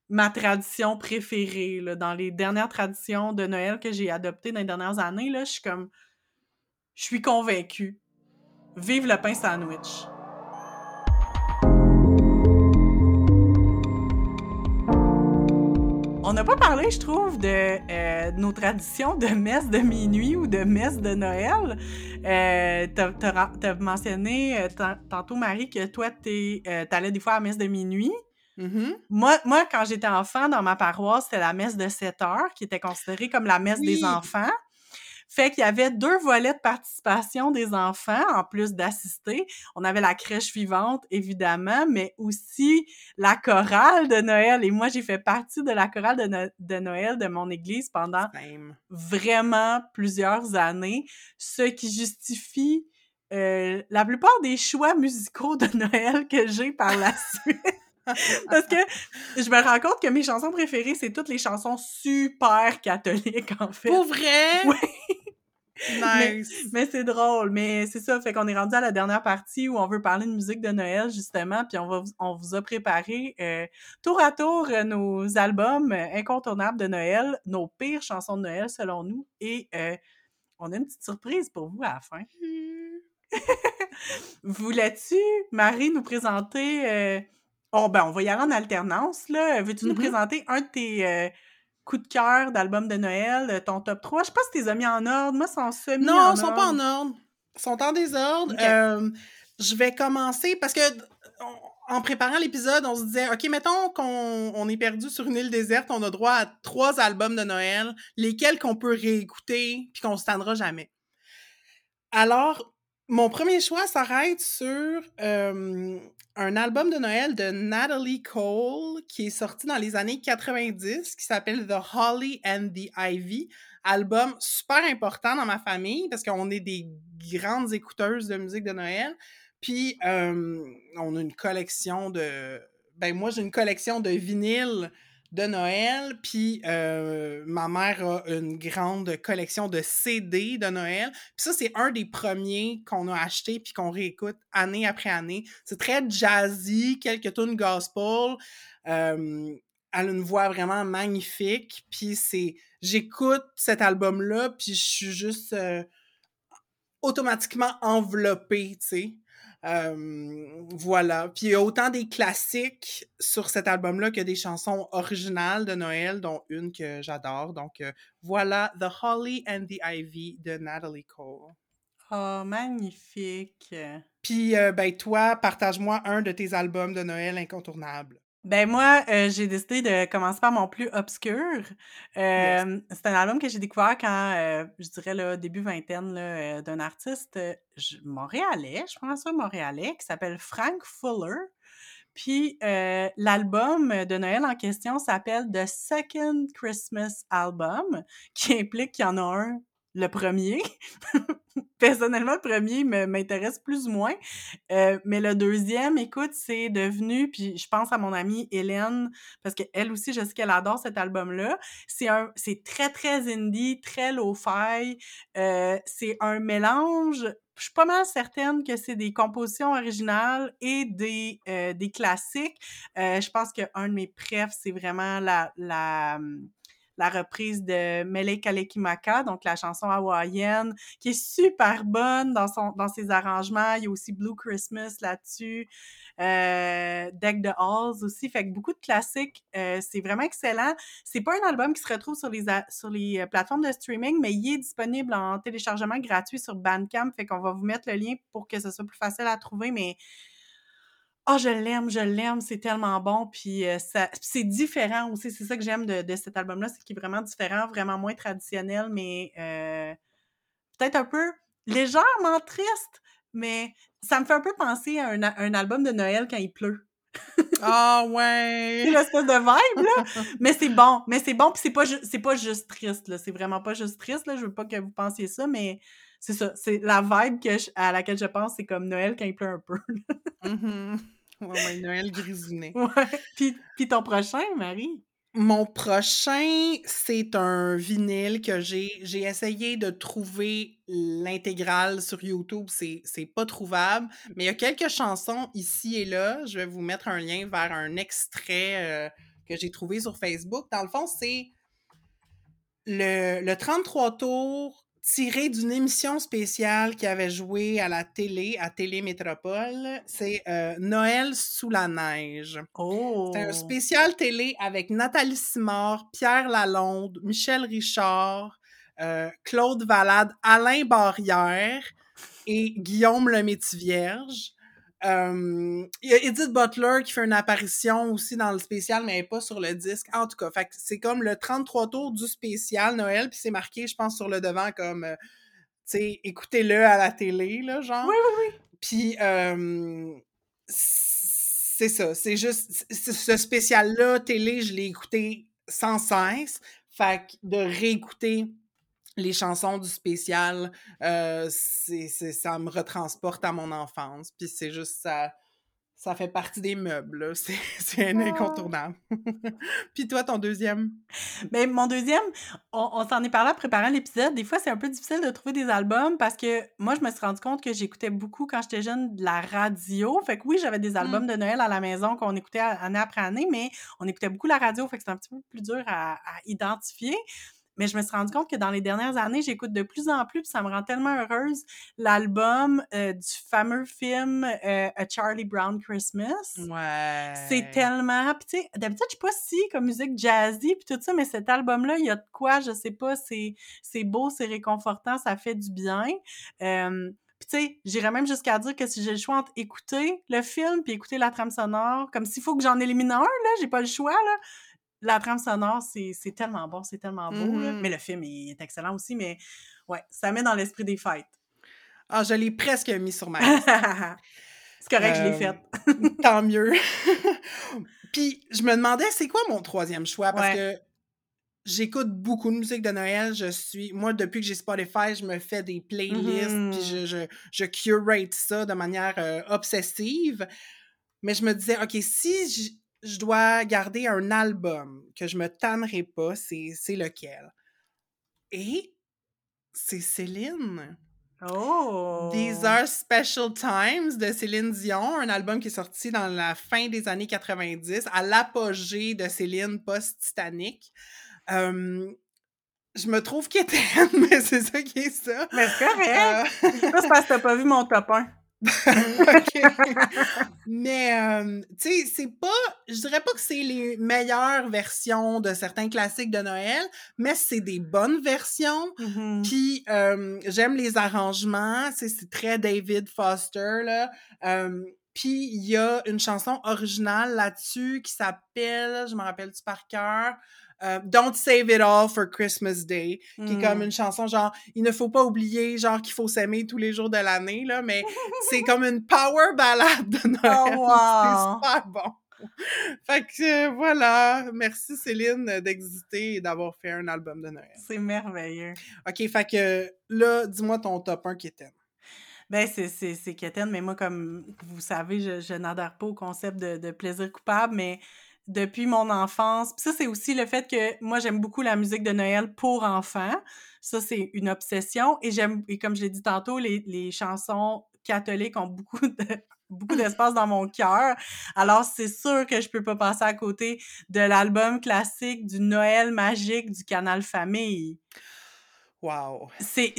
ma tradition préférée, là, dans les dernières traditions de Noël que j'ai adoptées dans les dernières années, là, je suis comme... Je suis convaincue Vive le pain sandwich! On n'a pas parlé, je trouve, de euh, nos traditions de messe de minuit ou de messe de Noël. Euh, T'as mentionné euh, tantôt, Marie, que toi, euh, t'allais des fois à la messe de minuit. Mm-hmm. moi, moi, quand j'étais enfant, dans ma paroisse, c'était la messe de 7 heures, qui était considérée comme la messe des enfants. Fait qu'il y avait deux volets de participation des enfants, en plus d'assister. On avait la crèche vivante, évidemment, mais aussi la chorale de Noël. Et moi, j'ai fait partie de la chorale de, Noël de mon église pendant vraiment plusieurs années, ce qui justifie euh, la plupart des choix musicaux de Noël que j'ai par la suite. Parce que je me rends compte que mes chansons préférées, c'est toutes les chansons super catholiques, en fait. Pour vrai? Oui. Nice. Mais, c'est drôle. Mais c'est ça, fait qu'on est rendu à la dernière partie où on veut parler de musique de Noël, justement, puis on, va, on vous a préparé euh, tour à tour euh, nos albums incontournables de Noël, nos pires chansons de Noël, selon nous, et euh, on a une petite surprise pour vous à la fin. Voulais-tu, Marie, nous présenter Oh, ben, on va y aller en alternance, là. Veux-tu nous Mm-hmm. présenter un de tes coups de cœur d'album de Noël, euh, ton top 3? Je sais pas si tu les as mis en ordre. Moi, en semi Non, ils sont pas en ordre. Ils sont en désordre. Euh, je vais commencer parce que on- en préparant l'épisode, on se disait, OK, mettons qu'on on est perdu sur une île déserte, on a droit à trois albums de Noël, lesquels qu'on peut réécouter puis qu'on se tannera jamais. Alors, mon premier choix s'arrête sur euh, un album de Noël de Natalie Cole qui est sorti dans les années 90 qui s'appelle The Holly and the Ivy. Album super important dans ma famille parce qu'on est des grandes écouteuses de musique de Noël. Puis euh, on a une collection de. Ben moi j'ai une collection de vinyles de Noël, puis euh, ma mère a une grande collection de CD de Noël. Puis ça, c'est un des premiers qu'on a acheté puis qu'on réécoute année après année. C'est très jazzy, quelques tunes gospel. Elle a une voix vraiment magnifique. Puis c'est... J'écoute cet album-là, puis je suis juste euh, automatiquement enveloppée, tu sais. Euh, voilà. Puis il y a autant des classiques sur cet album-là que des chansons originales de Noël, dont une que j'adore. Donc euh, voilà The Holly and the Ivy de Natalie Cole. Oh, magnifique. Puis euh, ben toi, partage-moi un de tes albums de Noël incontournables. Ben moi, euh, j'ai décidé de commencer par mon plus obscur. Yes. Euh, C'est un album que j'ai découvert quand, euh, je dirais, là, début vingtaine, là, euh, d'un artiste euh, montréalais, je pense ça, montréalais, qui s'appelle Frank Fuller. Puis euh, l'album de Noël en question s'appelle The Second Christmas Album, qui implique qu'il y en a un, le premier. Personnellement, le premier m'intéresse plus ou moins. Euh, mais le deuxième, écoute, c'est devenu, puis je pense à mon amie Hélène, parce qu'elle aussi, je sais qu'elle adore cet album-là. C'est un, c'est très, très indie, très lo-fi. Euh, c'est un mélange, je suis pas mal certaine que c'est des compositions originales et des, euh, des classiques. Euh, je pense qu'un de mes préfs, c'est vraiment la, la, hum, la reprise de Mele Kalekimaka, donc la chanson hawaïenne, qui est super bonne dans, son, dans ses arrangements. Il y a aussi Blue Christmas là-dessus. Euh, Deck the Halls aussi. Fait que beaucoup de classiques. Euh, c'est vraiment excellent. C'est pas un album qui se retrouve sur les, sur les euh, plateformes de streaming, mais il est disponible en téléchargement gratuit sur Bandcamp. Fait qu'on va vous mettre le lien pour que ce soit plus facile à trouver, mais oh, je l'aime, je l'aime, c'est tellement bon. Puis euh, ça, c'est différent aussi. C'est ça que j'aime de, de cet album-là, c'est qu'il est vraiment différent, vraiment moins traditionnel, mais euh, peut-être un peu légèrement triste, mais ça me fait un peu penser à un, un album de Noël quand il pleut. Ah C'est ouais! l'espèce de vibe, là. mais c'est bon, mais c'est bon, puis c'est pas, c'est pas juste triste, là. C'est vraiment pas juste triste, là. Je veux pas que vous pensiez ça, mais c'est ça, c'est la vibe que à laquelle je pense, c'est comme Noël quand il pleut un peu. mm Ouais, Noël grisounet. Ouais. Puis, puis ton prochain, Marie? Mon prochain, c'est un vinyle que j'ai j'ai essayé de trouver l'intégrale sur YouTube, c'est c'est pas trouvable, mais il y a quelques chansons ici et là. Je vais vous mettre un lien vers un extrait, euh, que j'ai trouvé sur Facebook. Dans le fond, c'est le le 33 tours tiré d'une émission spéciale qui avait joué à la télé, à Télé Métropole. C'est euh, Noël sous la neige. Oh! C'est un spécial télé avec Nathalie Simard, Pierre Lalonde, Michel Richard, euh, Claude Valade, Alain Barrière et Guillaume le Vierge. Euh, il y a Edith Butler qui fait une apparition aussi dans le spécial, mais elle n'est pas sur le disque. En tout cas, c'est comme le 33 tours du spécial Noël, puis c'est marqué, je pense, sur le devant comme, euh, tu sais, écoutez-le à la télé, là, genre. Oui, oui, oui. Puis, euh, c'est ça, c'est juste, ce spécial-là, télé, je l'ai écouté sans cesse. Fait que de réécouter les chansons du spécial, euh, c'est, ça me retransporte à mon enfance. Puis c'est juste ça. Ça fait partie des meubles, c'est, c'est un incontournable. Puis toi, ton deuxième? Mais ben, mon deuxième, on, s'en est parlé en préparant l'épisode. Des fois, c'est un peu difficile de trouver des albums parce que moi, je me suis rendu compte que j'écoutais beaucoup quand j'étais jeune de la radio. Fait que oui, j'avais des albums mmh. de Noël à la maison qu'on écoutait année après année, mais on écoutait beaucoup la radio. Fait que c'était un petit peu plus dur à, à identifier. Mais je me suis rendu compte que dans les dernières années, j'écoute de plus en plus, puis ça me rend tellement heureuse, l'album euh, du fameux film euh, A Charlie Brown Christmas. Ouais. C'est tellement... Puis tu sais, d'habitude, je suis pas si comme musique jazzy, puis tout ça, mais cet album-là, il y a de quoi, je sais pas, c'est beau, c'est réconfortant, ça fait du bien. Euh, puis tu sais, j'irais même jusqu'à dire que si j'ai le choix entre écouter le film puis écouter la trame sonore, comme s'il faut que j'en élimine un, là, j'ai pas le choix, là, la trame sonore, c'est tellement bon, c'est tellement beau. Mais mm-hmm. le film est excellent aussi, mais ouais, ça met dans l'esprit des fêtes. Ah, je l'ai presque mis sur ma liste. c'est correct, je l'ai faite. tant mieux. Puis, je me demandais, c'est quoi mon troisième choix? Parce que j'écoute beaucoup de musique de Noël. Je suis, moi, depuis que j'ai Spotify, je me fais des playlists, puis mm-hmm. je, je, curate ça de manière euh, obsessive. Mais je me disais, OK, si je dois garder un album que je me tannerai pas, c'est lequel? Et c'est Céline. Oh! These Are Special Times de Céline Dion, un album qui est sorti dans la fin des années 90, à l'apogée de Céline post-Titanic. je me trouve quétaine, mais c'est ça qui est ça. Mais c'est correct! Euh... parce que t'as pas vu mon top 1. Mais, euh, tu sais, c'est pas. Je dirais pas que c'est les meilleures versions de certains classiques de Noël, mais c'est des bonnes versions. Mm-hmm. Puis, euh, j'aime les arrangements. C'est très David Foster, là. Euh, puis, il y a une chanson originale là-dessus qui s'appelle, je me rappelle-tu par cœur, euh, Don't Save It All for Christmas Day, qui est comme mm. une chanson genre, il ne faut pas oublier, genre, qu'il faut s'aimer tous les jours de l'année, là, mais c'est comme une power ballade de Noël. Oh, wow. C'est super bon. Fait que voilà, merci Céline d'exister et d'avoir fait un album de Noël. C'est merveilleux. OK, fait que là, dis-moi ton top 1 Kéten. Ben, c'est Kéten, mais moi, comme vous savez, je, je n'adhère pas au concept de, de plaisir coupable, mais depuis mon enfance. Puis ça, c'est aussi le fait que moi, j'aime beaucoup la musique de Noël pour enfants. Ça, c'est une obsession. Et j'aime, et comme je l'ai dit tantôt, les, les chansons catholiques ont beaucoup beaucoup d'espace dans mon cœur. Alors, c'est sûr que je peux pas passer à côté de l'album classique du Noël magique du Canal Famille. Wow. C'est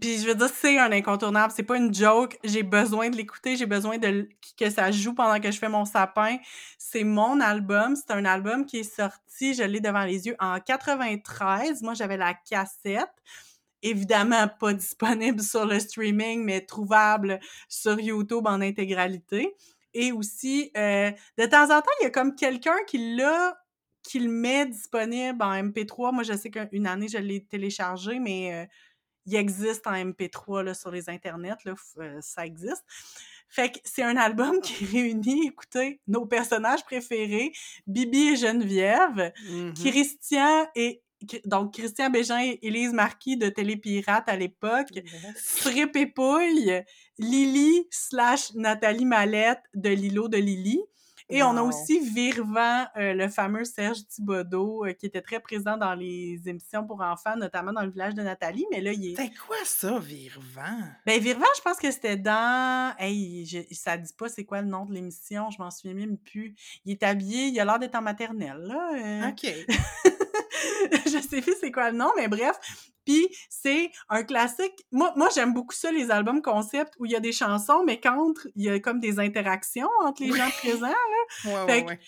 puis, je veux dire c'est un incontournable, c'est pas une joke, j'ai besoin de l'écouter, j'ai besoin de que ça joue pendant que je fais mon sapin. C'est mon album, c'est un album qui est sorti, je l'ai devant les yeux en 93. Moi j'avais la cassette. Évidemment pas disponible sur le streaming mais trouvable sur YouTube en intégralité. Et aussi euh, de temps en temps, il y a comme quelqu'un qui l'a qu'il met disponible en MP3. Moi, je sais qu'une année, je l'ai téléchargé, mais euh, il existe en MP3 là, sur les internets. Là, euh, ça existe. Fait que c'est un album qui réunit, écoutez, nos personnages préférés, Bibi et Geneviève, mm-hmm. Christian et donc Christian Bégin et Élise Marquis de Télépirate à l'époque, et Pouille, Lily slash Nathalie Mallette de Lilo de Lily, et on a aussi Virvan, euh, le fameux Serge Thibodeau, euh, qui était très présent dans les émissions pour enfants, notamment dans le village de Nathalie. Mais là, il est. C'est quoi ça, Virvan? Ben, Virvan, je pense que c'était dans. Hey, je... ça dit pas c'est quoi le nom de l'émission, je m'en souviens même plus. Il est habillé, il a l'air d'être en maternelle, là. Euh. OK. je sais plus c'est quoi le nom, mais bref. Puis c'est un classique. Moi, moi j'aime beaucoup ça, les albums concept où il y a des chansons, mais qu'entre, il y a comme des interactions entre les gens présents. Là. Ouais, ouais,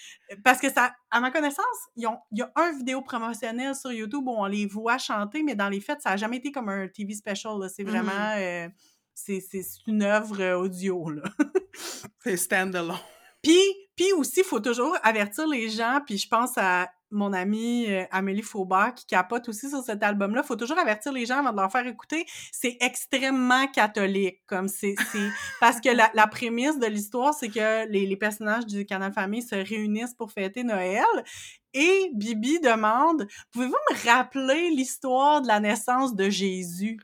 Parce que ça, à ma connaissance, il y a un vidéo promotionnelle sur YouTube où on les voit chanter, mais dans les faits, ça n'a jamais été comme un TV special. C'est vraiment. Euh, c'est une œuvre euh, audio. c'est standalone. Puis, puis aussi, il faut toujours avertir les gens, puis je pense à mon amie euh, Amélie Faubert qui capote aussi sur cet album-là. Faut toujours avertir les gens avant de leur faire écouter. C'est extrêmement catholique, comme c'est, parce que la, prémisse de l'histoire, c'est que les, les, personnages du Canal Famille se réunissent pour fêter Noël. Et Bibi demande, pouvez-vous me rappeler l'histoire de la naissance de Jésus?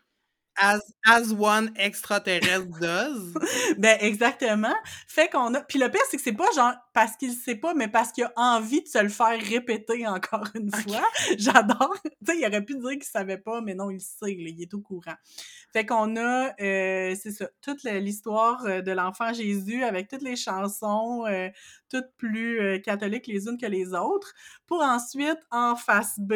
As, as one extraterrestre does. ben, exactement. Fait qu'on a. Puis le pire, c'est que c'est pas genre parce qu'il sait pas, mais parce qu'il a envie de se le faire répéter encore une fois. J'adore. tu sais, il aurait pu dire qu'il savait pas, mais non, il sait, il est au courant. Fait qu'on a, euh, c'est ça, toute l'histoire euh, de l'enfant Jésus avec toutes les chansons, euh, toutes plus catholiques les unes que les autres, pour ensuite, en face B,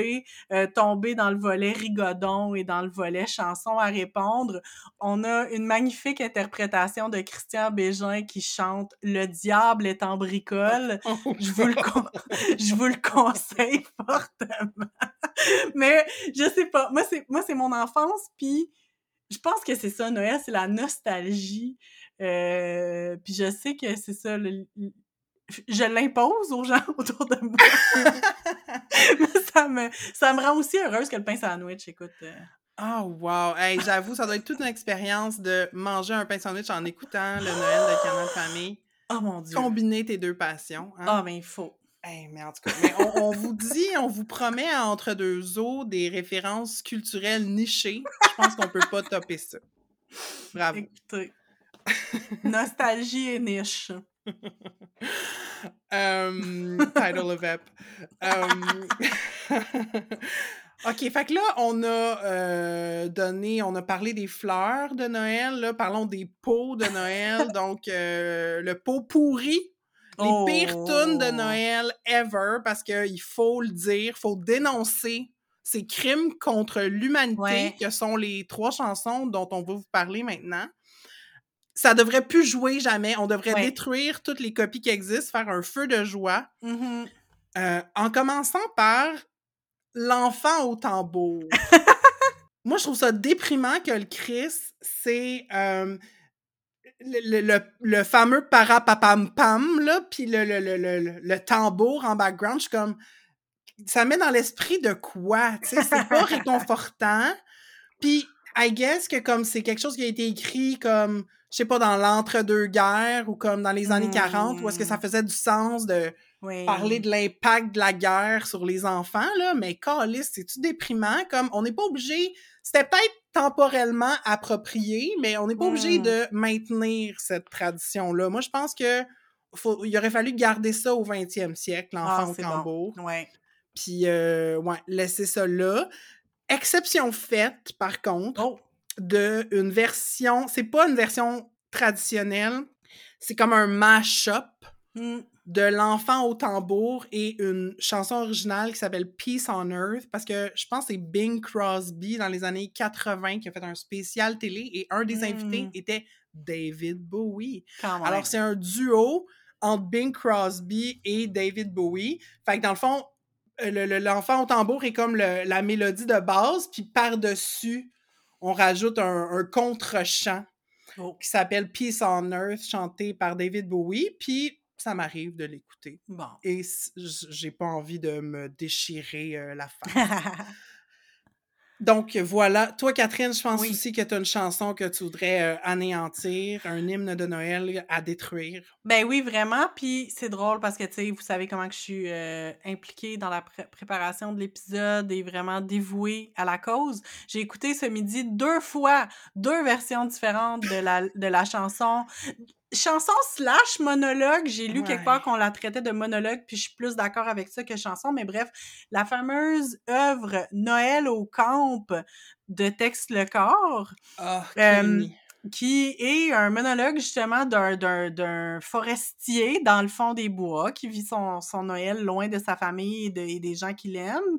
tomber dans le volet rigodon et dans le volet chanson à répondre. On a une magnifique interprétation de Christian Bégin qui chante Le diable est en Oh, je, vous le je vous le conseille fortement. Mais je sais pas, moi c'est moi c'est mon enfance puis je pense que c'est ça Noël, c'est la nostalgie. Euh, puis je sais que c'est ça je l'impose aux gens autour de moi. ça me ça me rend aussi heureuse que le pain sandwich écoute. Euh, Oh wow! Hey, j'avoue, ça doit être toute une expérience de manger un pain sandwich en écoutant le Noël de Canal Famille. Oh mon dieu! Combiner tes deux passions. Hein? Ah, ben il faut. Hey, mais en tout cas, on, vous dit, on vous promet entre deux eaux des références culturelles nichées. Je pense qu'on peut pas topper ça. Bravo. Écoutez. Nostalgie et niche. um, title of ep. Um, OK, fait que là, on a euh, donné, on a parlé des fleurs de Noël, là, parlons des pots de Noël, donc euh, le pot pourri, les pires tunes de oh! Noël ever, parce qu'il faut le dire, il faut dénoncer ces crimes contre l'humanité que sont les trois chansons dont on va vous parler maintenant. Ça devrait plus jouer jamais. On devrait détruire toutes les copies qui existent, faire un feu de joie. Mm-hmm. Euh, en commençant par l'enfant au tambour. Moi, je trouve ça déprimant que le Chris, c'est euh, le, le, fameux parapapam-pam, là, puis le, le, tambour en background. Je suis comme, ça met dans l'esprit de quoi, tu sais, c'est pas réconfortant. Puis, I guess que comme c'est quelque chose qui a été écrit comme, je sais pas, dans l'entre-deux-guerres ou comme dans les années 40, où est-ce que ça mmh. faisait du sens de parler de l'impact de la guerre sur les enfants, là, mais Calis, c'est-tu déprimant? Comme, on n'est pas obligé, c'était peut-être temporellement approprié, mais on n'est pas obligé mmh. de maintenir cette tradition-là. Moi, je pense que faut, il aurait fallu garder ça au 20e siècle, l'enfant ah, au tambour. Ouais. Puis, euh, ouais, laisser ça là. Exception faite, par contre, oh. de une version, c'est pas une version traditionnelle, c'est comme un mash-up. Mmh de l'enfant au tambour et une chanson originale qui s'appelle Peace on Earth parce que je pense que c'est Bing Crosby dans les années 80 qui a fait un spécial télé et un des invités hmm. était David Bowie. Alors c'est un duo entre Bing Crosby et David Bowie. Fait que dans le fond, euh, l'enfant au tambour est comme la mélodie de base, puis par-dessus, on rajoute un, contre-chant oh. qui s'appelle Peace on Earth, chanté par David Bowie. Puis ça m'arrive de l'écouter. Bon. Et j'ai pas envie de me déchirer euh, la face. Donc voilà, toi Catherine, je pense Oui. aussi que tu as une chanson que tu voudrais euh, anéantir, un hymne de Noël à détruire. Ben oui, vraiment. Puis c'est drôle parce que, tu sais, vous savez comment que je suis euh, impliquée dans la pré- préparation de l'épisode et vraiment dévouée à la cause. J'ai écouté ce midi deux fois deux versions différentes de la, de la chanson. Chanson slash monologue. J'ai lu quelque part qu'on la traitait de monologue, puis je suis plus d'accord avec ça que chanson. Mais bref, la fameuse œuvre Noël au camp de Tex Le Corps Euh. Qui est un monologue justement d'un, forestier dans le fond des bois qui vit son, son Noël loin de sa famille et, de- et des gens qu'il aime.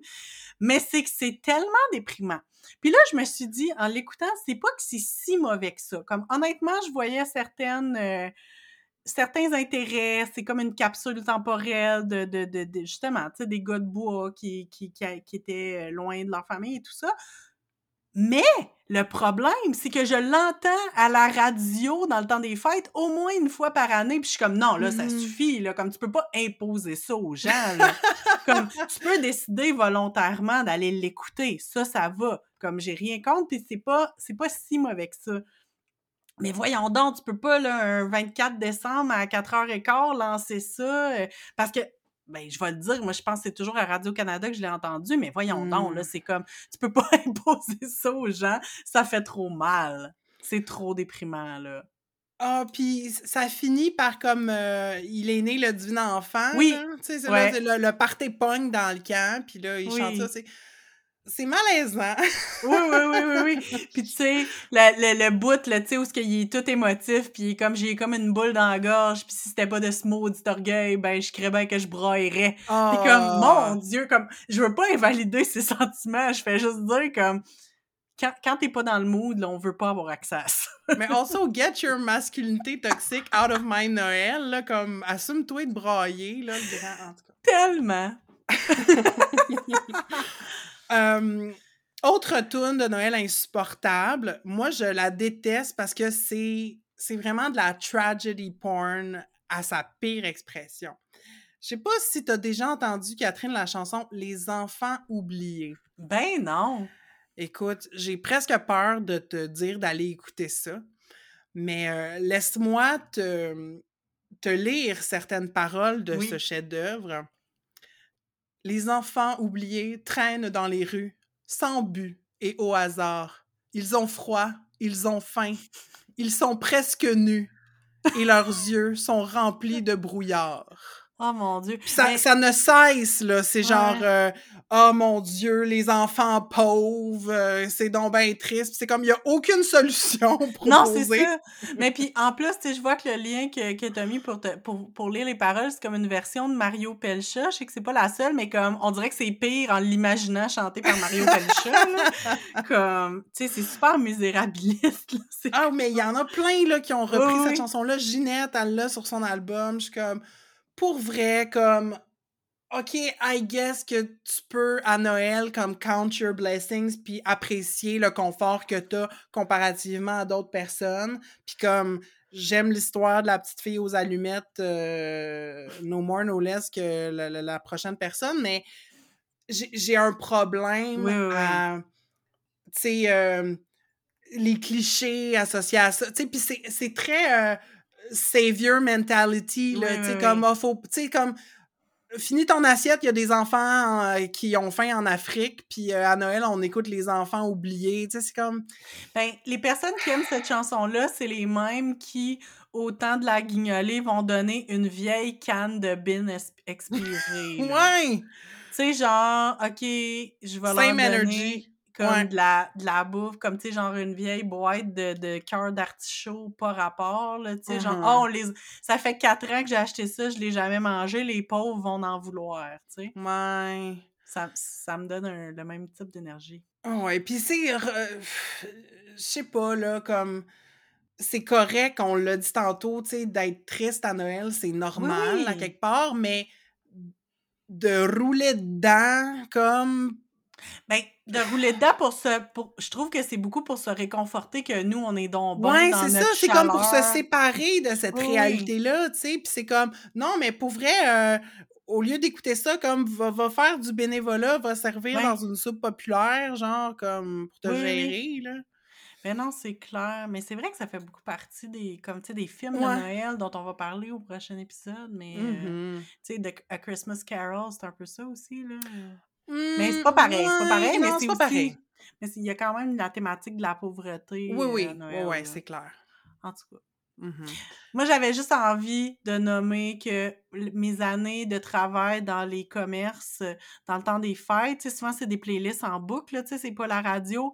Mais c'est que c'est tellement déprimant. Puis là, je me suis dit, en l'écoutant, c'est pas que c'est si mauvais que ça. Comme honnêtement, je voyais certaines. euh, certains intérêts, c'est comme une capsule temporelle de, de, de, justement, tu sais, des gars de bois qui, qui, qui, qui étaient euh, loin de leur famille et tout ça. Mais le problème, c'est que je l'entends à la radio dans le temps des fêtes au moins une fois par année, puis je suis comme non, là, ça Mhm. suffit, là, comme tu peux pas imposer ça aux gens. là. comme tu peux décider volontairement d'aller l'écouter, ça, ça va. Comme j'ai rien contre, puis c'est pas, c'est pas si mauvais que ça. Mais voyons donc, tu peux pas, là, un 24 décembre à 4h15 lancer ça, euh, parce que, ben, je vais le dire, moi, je pense que c'est toujours à Radio-Canada que je l'ai entendu, mais voyons donc, là, Mm. c'est comme, tu peux pas imposer ça aux gens, ça fait trop mal. C'est trop déprimant, là. Ah, puis ça finit par comme euh, il est né le divin enfant. Oui. Tu sais, c'est Ouais. le, le party dans le camp, puis là, il chante ça. C'est, malaisant. Oui, oui, oui, oui, oui. Puis tu sais, le, le, le bout, là, tu sais, où ce qu'il est tout émotif, puis comme, j'ai comme une boule dans la gorge, puis si c'était pas de ce maudit orgueil, ben, je crée bien que je braillerais. Puis comme, Ah. mon Dieu, comme, je veux pas invalider ses sentiments, je fais juste dire comme, quand, quand t'es pas dans le mood, là, on veut pas avoir accès à ça. Mais also, get your masculinité toxique out of my Noël, là, comme, assume-toi de brailler, là, le grand, en tout cas. Tellement. Euh, autre tune de Noël insupportable, moi je la déteste parce que c'est c'est vraiment de la tragedy porn à sa pire expression. Je sais pas si tu as déjà entendu Catherine la chanson Les enfants oubliés. Ben non. Écoute, j'ai presque peur de te dire d'aller écouter ça, mais euh, laisse-moi te, te lire certaines paroles de Oui. ce chef-d'œuvre. Les enfants oubliés traînent dans les rues, sans but et au hasard. Ils ont froid, ils ont faim, ils sont presque nus, et leurs yeux sont remplis de brouillard. Oh mon Dieu. Puis ça, Mais- ça ne cesse, là. C'est genre, euh, oh mon Dieu, les enfants pauvres, euh, c'est donc bien triste. C'est comme, il n'y a aucune solution proposée. Non, c'est ça. Mais puis en plus, tu sais, je vois que le lien que, que tu as mis pour, te- pour, pour lire les paroles, c'est comme une version de Mario Pelcha. Je sais que c'est pas la seule, mais comme on dirait que c'est pire en l'imaginant chanté par Mario Pelcha. Comme, tu sais, c'est super misérabiliste. là. Ah, mais il y en a plein, là, qui ont repris Oui, cette chanson-là. Ginette, elle l'a sur son album. Je suis comme, pour vrai, comme, OK, I guess que tu peux, à Noël, comme, count your blessings, puis apprécier le confort que tu as comparativement à d'autres personnes. Puis comme, j'aime l'histoire de la petite fille aux allumettes, euh, no more, no less que la, la- la prochaine personne, mais j'ai un problème Oui, oui, oui. à, tu sais, euh, les clichés associés à ça. Tu sais, puis c'est- c'est très euh, savior mentality, là, Oui, tu sais, oui, comme, oui. ah, faut, tu sais, comme, finis ton assiette, il y a des enfants euh, qui ont faim en Afrique, puis euh, à Noël, on écoute les enfants oubliés, tu sais, c'est comme, Ben, les personnes qui aiment cette chanson-là, c'est les mêmes qui, au temps de la guignolée, vont donner une vieille canne de bin expirée. ouais, Tu sais, genre, OK, je vais leur Same donner energy. Comme Ouais. de, la, de la bouffe, comme, tu sais, genre une vieille boîte de, de cœur d'artichaut pas rapport, là, tu sais, genre, Mhm. oh, on les... ça fait quatre ans que j'ai acheté ça, je l'ai jamais mangé, les pauvres vont en vouloir, tu sais. ouais. Ça, ça me donne un- le même type d'énergie. Ouais, puis c'est. re- Je sais pas, là, comme. C'est correct, on l'a dit tantôt, tu sais, d'être triste à Noël, c'est normal, à oui. quelque part, mais de rouler dedans, comme. Ben, de rouler dedans pour se... Pour, je trouve que c'est beaucoup pour se réconforter que nous, on est donc bon dans c'est ça, c'est comme pour se séparer de cette Oui, oui. réalité-là, tu sais, puis c'est comme. Non, mais pour vrai, euh, au lieu d'écouter ça comme va, va faire du bénévolat, va servir dans une soupe populaire, genre comme pour te Oui, oui, gérer, là. Mais non, c'est clair. Mais c'est vrai que ça fait beaucoup partie des, comme, des films de. Noël dont on va parler au prochain épisode. Mais, euh, Mhm. tu sais, A Christmas Carol, c'est un peu ça aussi, là. Mais c'est pas pareil, c'est pas pareil, mais c'est pas aussi... pareil. Mais il y a quand même la thématique de la pauvreté Oui, oui, euh, oui, c'est clair. En tout cas. Mhm. Moi, j'avais juste envie de nommer que mes années de travail dans les commerces, dans le temps des fêtes, souvent c'est des playlists en boucle, c'est pas la radio,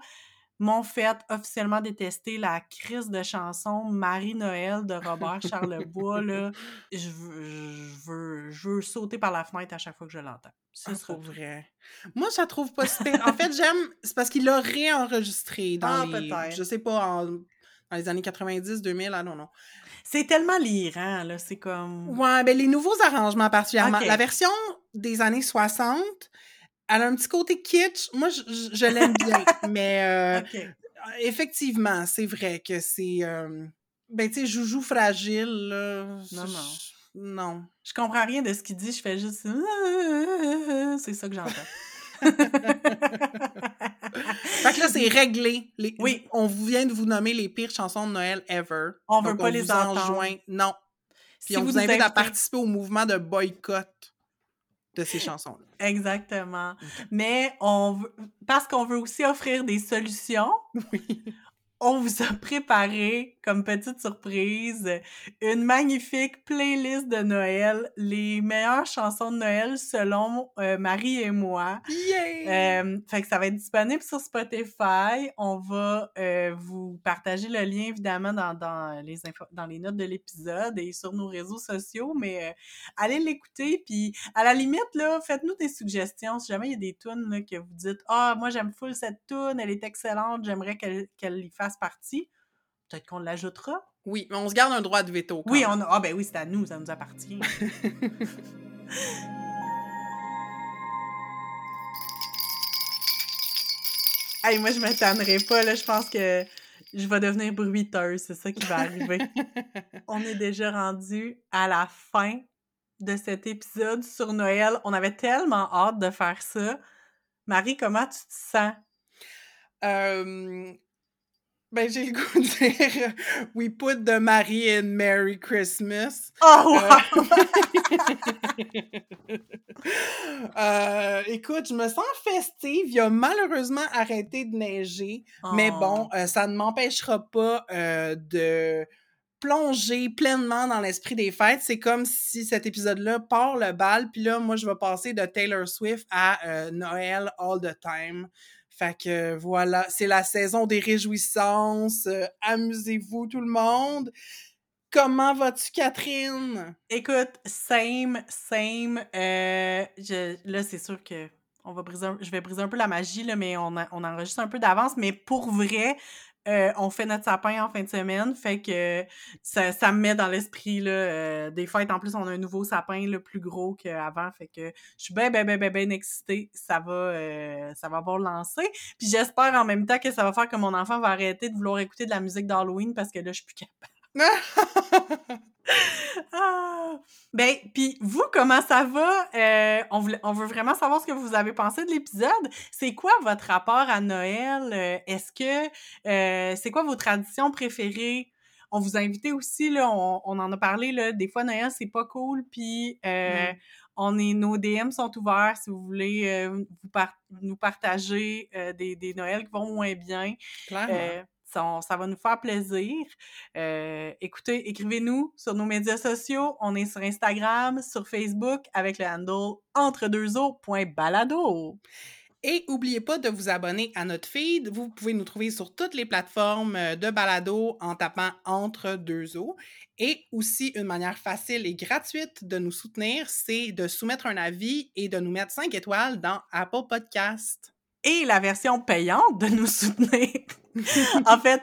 m'ont fait officiellement détester la crise de chanson Marie-Noël de Robert Charlebois, là. Je veux, je veux, je veux sauter par la fenêtre à chaque fois que je l'entends. Ce Ah, tout. vrai. Moi, je la trouve pas. En fait, j'aime. C'est parce qu'il l'a réenregistré dans Ah, les. Je sais pas, en- dans les années 90, 2000, ah non, non. C'est tellement lirant, là, c'est comme... Ouais, ben les nouveaux arrangements particulièrement. La version des années 60, elle a un petit côté kitsch. Moi, je, je- je l'aime bien. mais euh, OK. effectivement, c'est vrai que c'est. euh, ben, tu sais, joujou fragile, là. Non, non. je- Non. Je comprends rien de ce qu'il dit, je fais juste... C'est ça que j'entends. Fait que là, c'est réglé. Les- Oui. On vient de vous nommer les pires chansons de Noël ever. On veut Donc, pas les vous entendre. enjoint- Non. Puis Si on vous invite à participer au mouvement de boycott de ces chansons-là. Exactement. Mais on veut, parce qu'on veut aussi offrir des solutions, Oui. On vous a préparé, comme petite surprise, une magnifique playlist de Noël, les meilleures chansons de Noël selon euh, Marie et moi. Yeah! Euh, fait que ça va être disponible sur Spotify. On va euh, vous partager le lien évidemment dans, dans les infos- dans les notes de l'épisode et sur nos réseaux sociaux. Mais euh, allez l'écouter puis à la limite là, faites-nous des suggestions. Si jamais il y a des tunes là, que vous dites ah moi j'aime full cette tune, elle est excellente, j'aimerais qu'elle qu'elle y fasse partie. Peut-être qu'on l'ajoutera. Oui, mais on se garde un droit de veto. quand Oui, même. on a... ah ben oui c'est à nous, ça nous appartient. Hey, moi, je me tannerai pas, là. Je pense que je vais devenir bruiteuse. C'est ça qui va arriver. On est déjà rendu à la fin de cet épisode sur Noël. On avait tellement hâte de faire ça. Marie, comment tu te sens? Euh, ben, j'ai le goût de dire We put the Marie in Merry Christmas. Oh, Euh, wow! Euh, écoute, je me sens festive. Il a malheureusement arrêté de neiger. Mais bon, Oh. euh, ça ne m'empêchera pas de plonger pleinement dans l'esprit des fêtes. C'est comme si cet épisode-là part le bal, puis là, moi, je vais passer de Taylor Swift à Noël all the time. Fait que voilà, c'est la saison des réjouissances. Euh, Amusez-vous tout le monde. Comment vas-tu, Catherine? Écoute, same, same. Euh, là, c'est sûr que on va briser je vais briser un peu la magie, là, mais on enregistre un peu d'avance. Mais pour vrai, euh, on fait notre sapin en fin de semaine. Fait que ça, ça me met dans l'esprit là, euh, des fêtes. En plus, on a un nouveau sapin là, plus gros qu'avant. Fait que je suis bien, bien, bien, bien, bien excitée. Ça va, euh, ça va avoir lancé. Puis j'espère en même temps que ça va faire que mon enfant va arrêter de vouloir écouter de la musique d'Halloween parce que là, je suis plus capable. Ah! Ben, puis vous, comment ça va? Euh, on, voulait- on veut vraiment savoir ce que vous avez pensé de l'épisode. C'est quoi votre rapport à Noël? Euh, Est-ce que euh, c'est quoi vos traditions préférées? On vous a invité aussi, là, on, on en a parlé, là, des fois Noël, c'est pas cool, puis euh, Mm. on est, nos DM sont ouverts si vous voulez euh, vous par- nous partager euh, des, des Noëls qui vont moins bien. Clairement. Ça, va nous faire plaisir. Euh, écoutez, écrivez-nous sur nos médias sociaux. On est sur Instagram, sur Facebook avec le handle entredeuxeaux.balado. Et n'oubliez pas de vous abonner à notre feed. Vous pouvez nous trouver sur toutes les plateformes euh, de balado en tapant entre deux eaux. Et aussi, une manière facile et gratuite de nous soutenir, c'est de soumettre un avis et de nous mettre 5 étoiles dans Apple Podcast. Et la version payante de nous soutenir. en fait,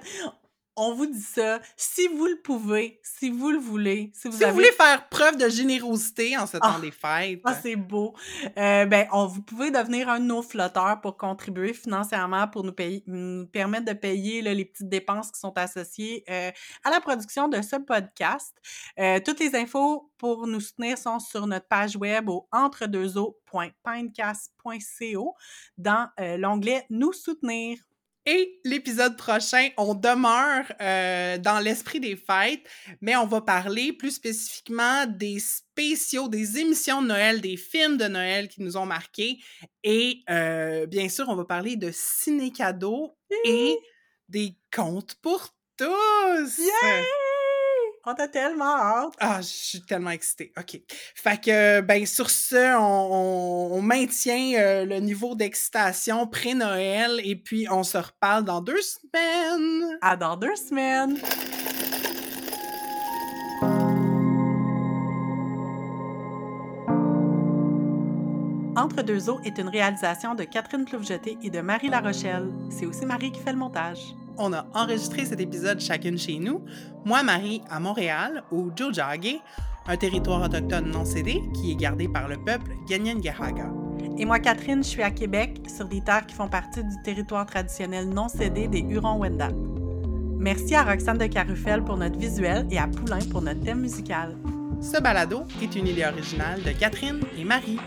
on vous dit ça. Si vous le pouvez, si vous le voulez, si vous Si vous voulez faire preuve de générosité en ce temps Ah. des fêtes, Ah, c'est beau. Euh, ben, on, vous pouvez devenir un de nos flotteurs pour contribuer financièrement pour nous, payer, nous permettre de payer là, les petites dépenses qui sont associées euh, à la production de ce podcast. Euh, toutes les infos pour nous soutenir sont sur notre page web au entredeuxeaux.pinecast.co dans l'onglet Nous soutenir. Et l'épisode prochain, on demeure euh, dans l'esprit des fêtes, mais on va parler plus spécifiquement des spéciaux, des émissions de Noël, des films de Noël qui nous ont marqués. Et euh, bien sûr, on va parler de ciné-cadeaux et des contes pour tous. Yay! On a tellement hâte. Ah, je suis tellement excitée. OK. Fait que, ben, sur ce, on, on- on maintient euh, le niveau d'excitation pré-Noël et puis on se reparle dans deux semaines. À dans deux semaines. Entre deux eaux est une réalisation de Catherine Ploufjeté et de Marie Larochelle. C'est aussi Marie qui fait le montage. On a enregistré cet épisode chacune chez nous. Moi, Marie, à Montréal, au Jojage, un territoire autochtone non cédé qui est gardé par le peuple Ganyangahaga. Et moi, Catherine, je suis à Québec, sur des terres qui font partie du territoire traditionnel non cédé des Hurons-Wendat. Merci à Roxane de Carufel pour notre visuel et à Poulain pour notre thème musical. Ce balado est une idée originale de Catherine et Marie.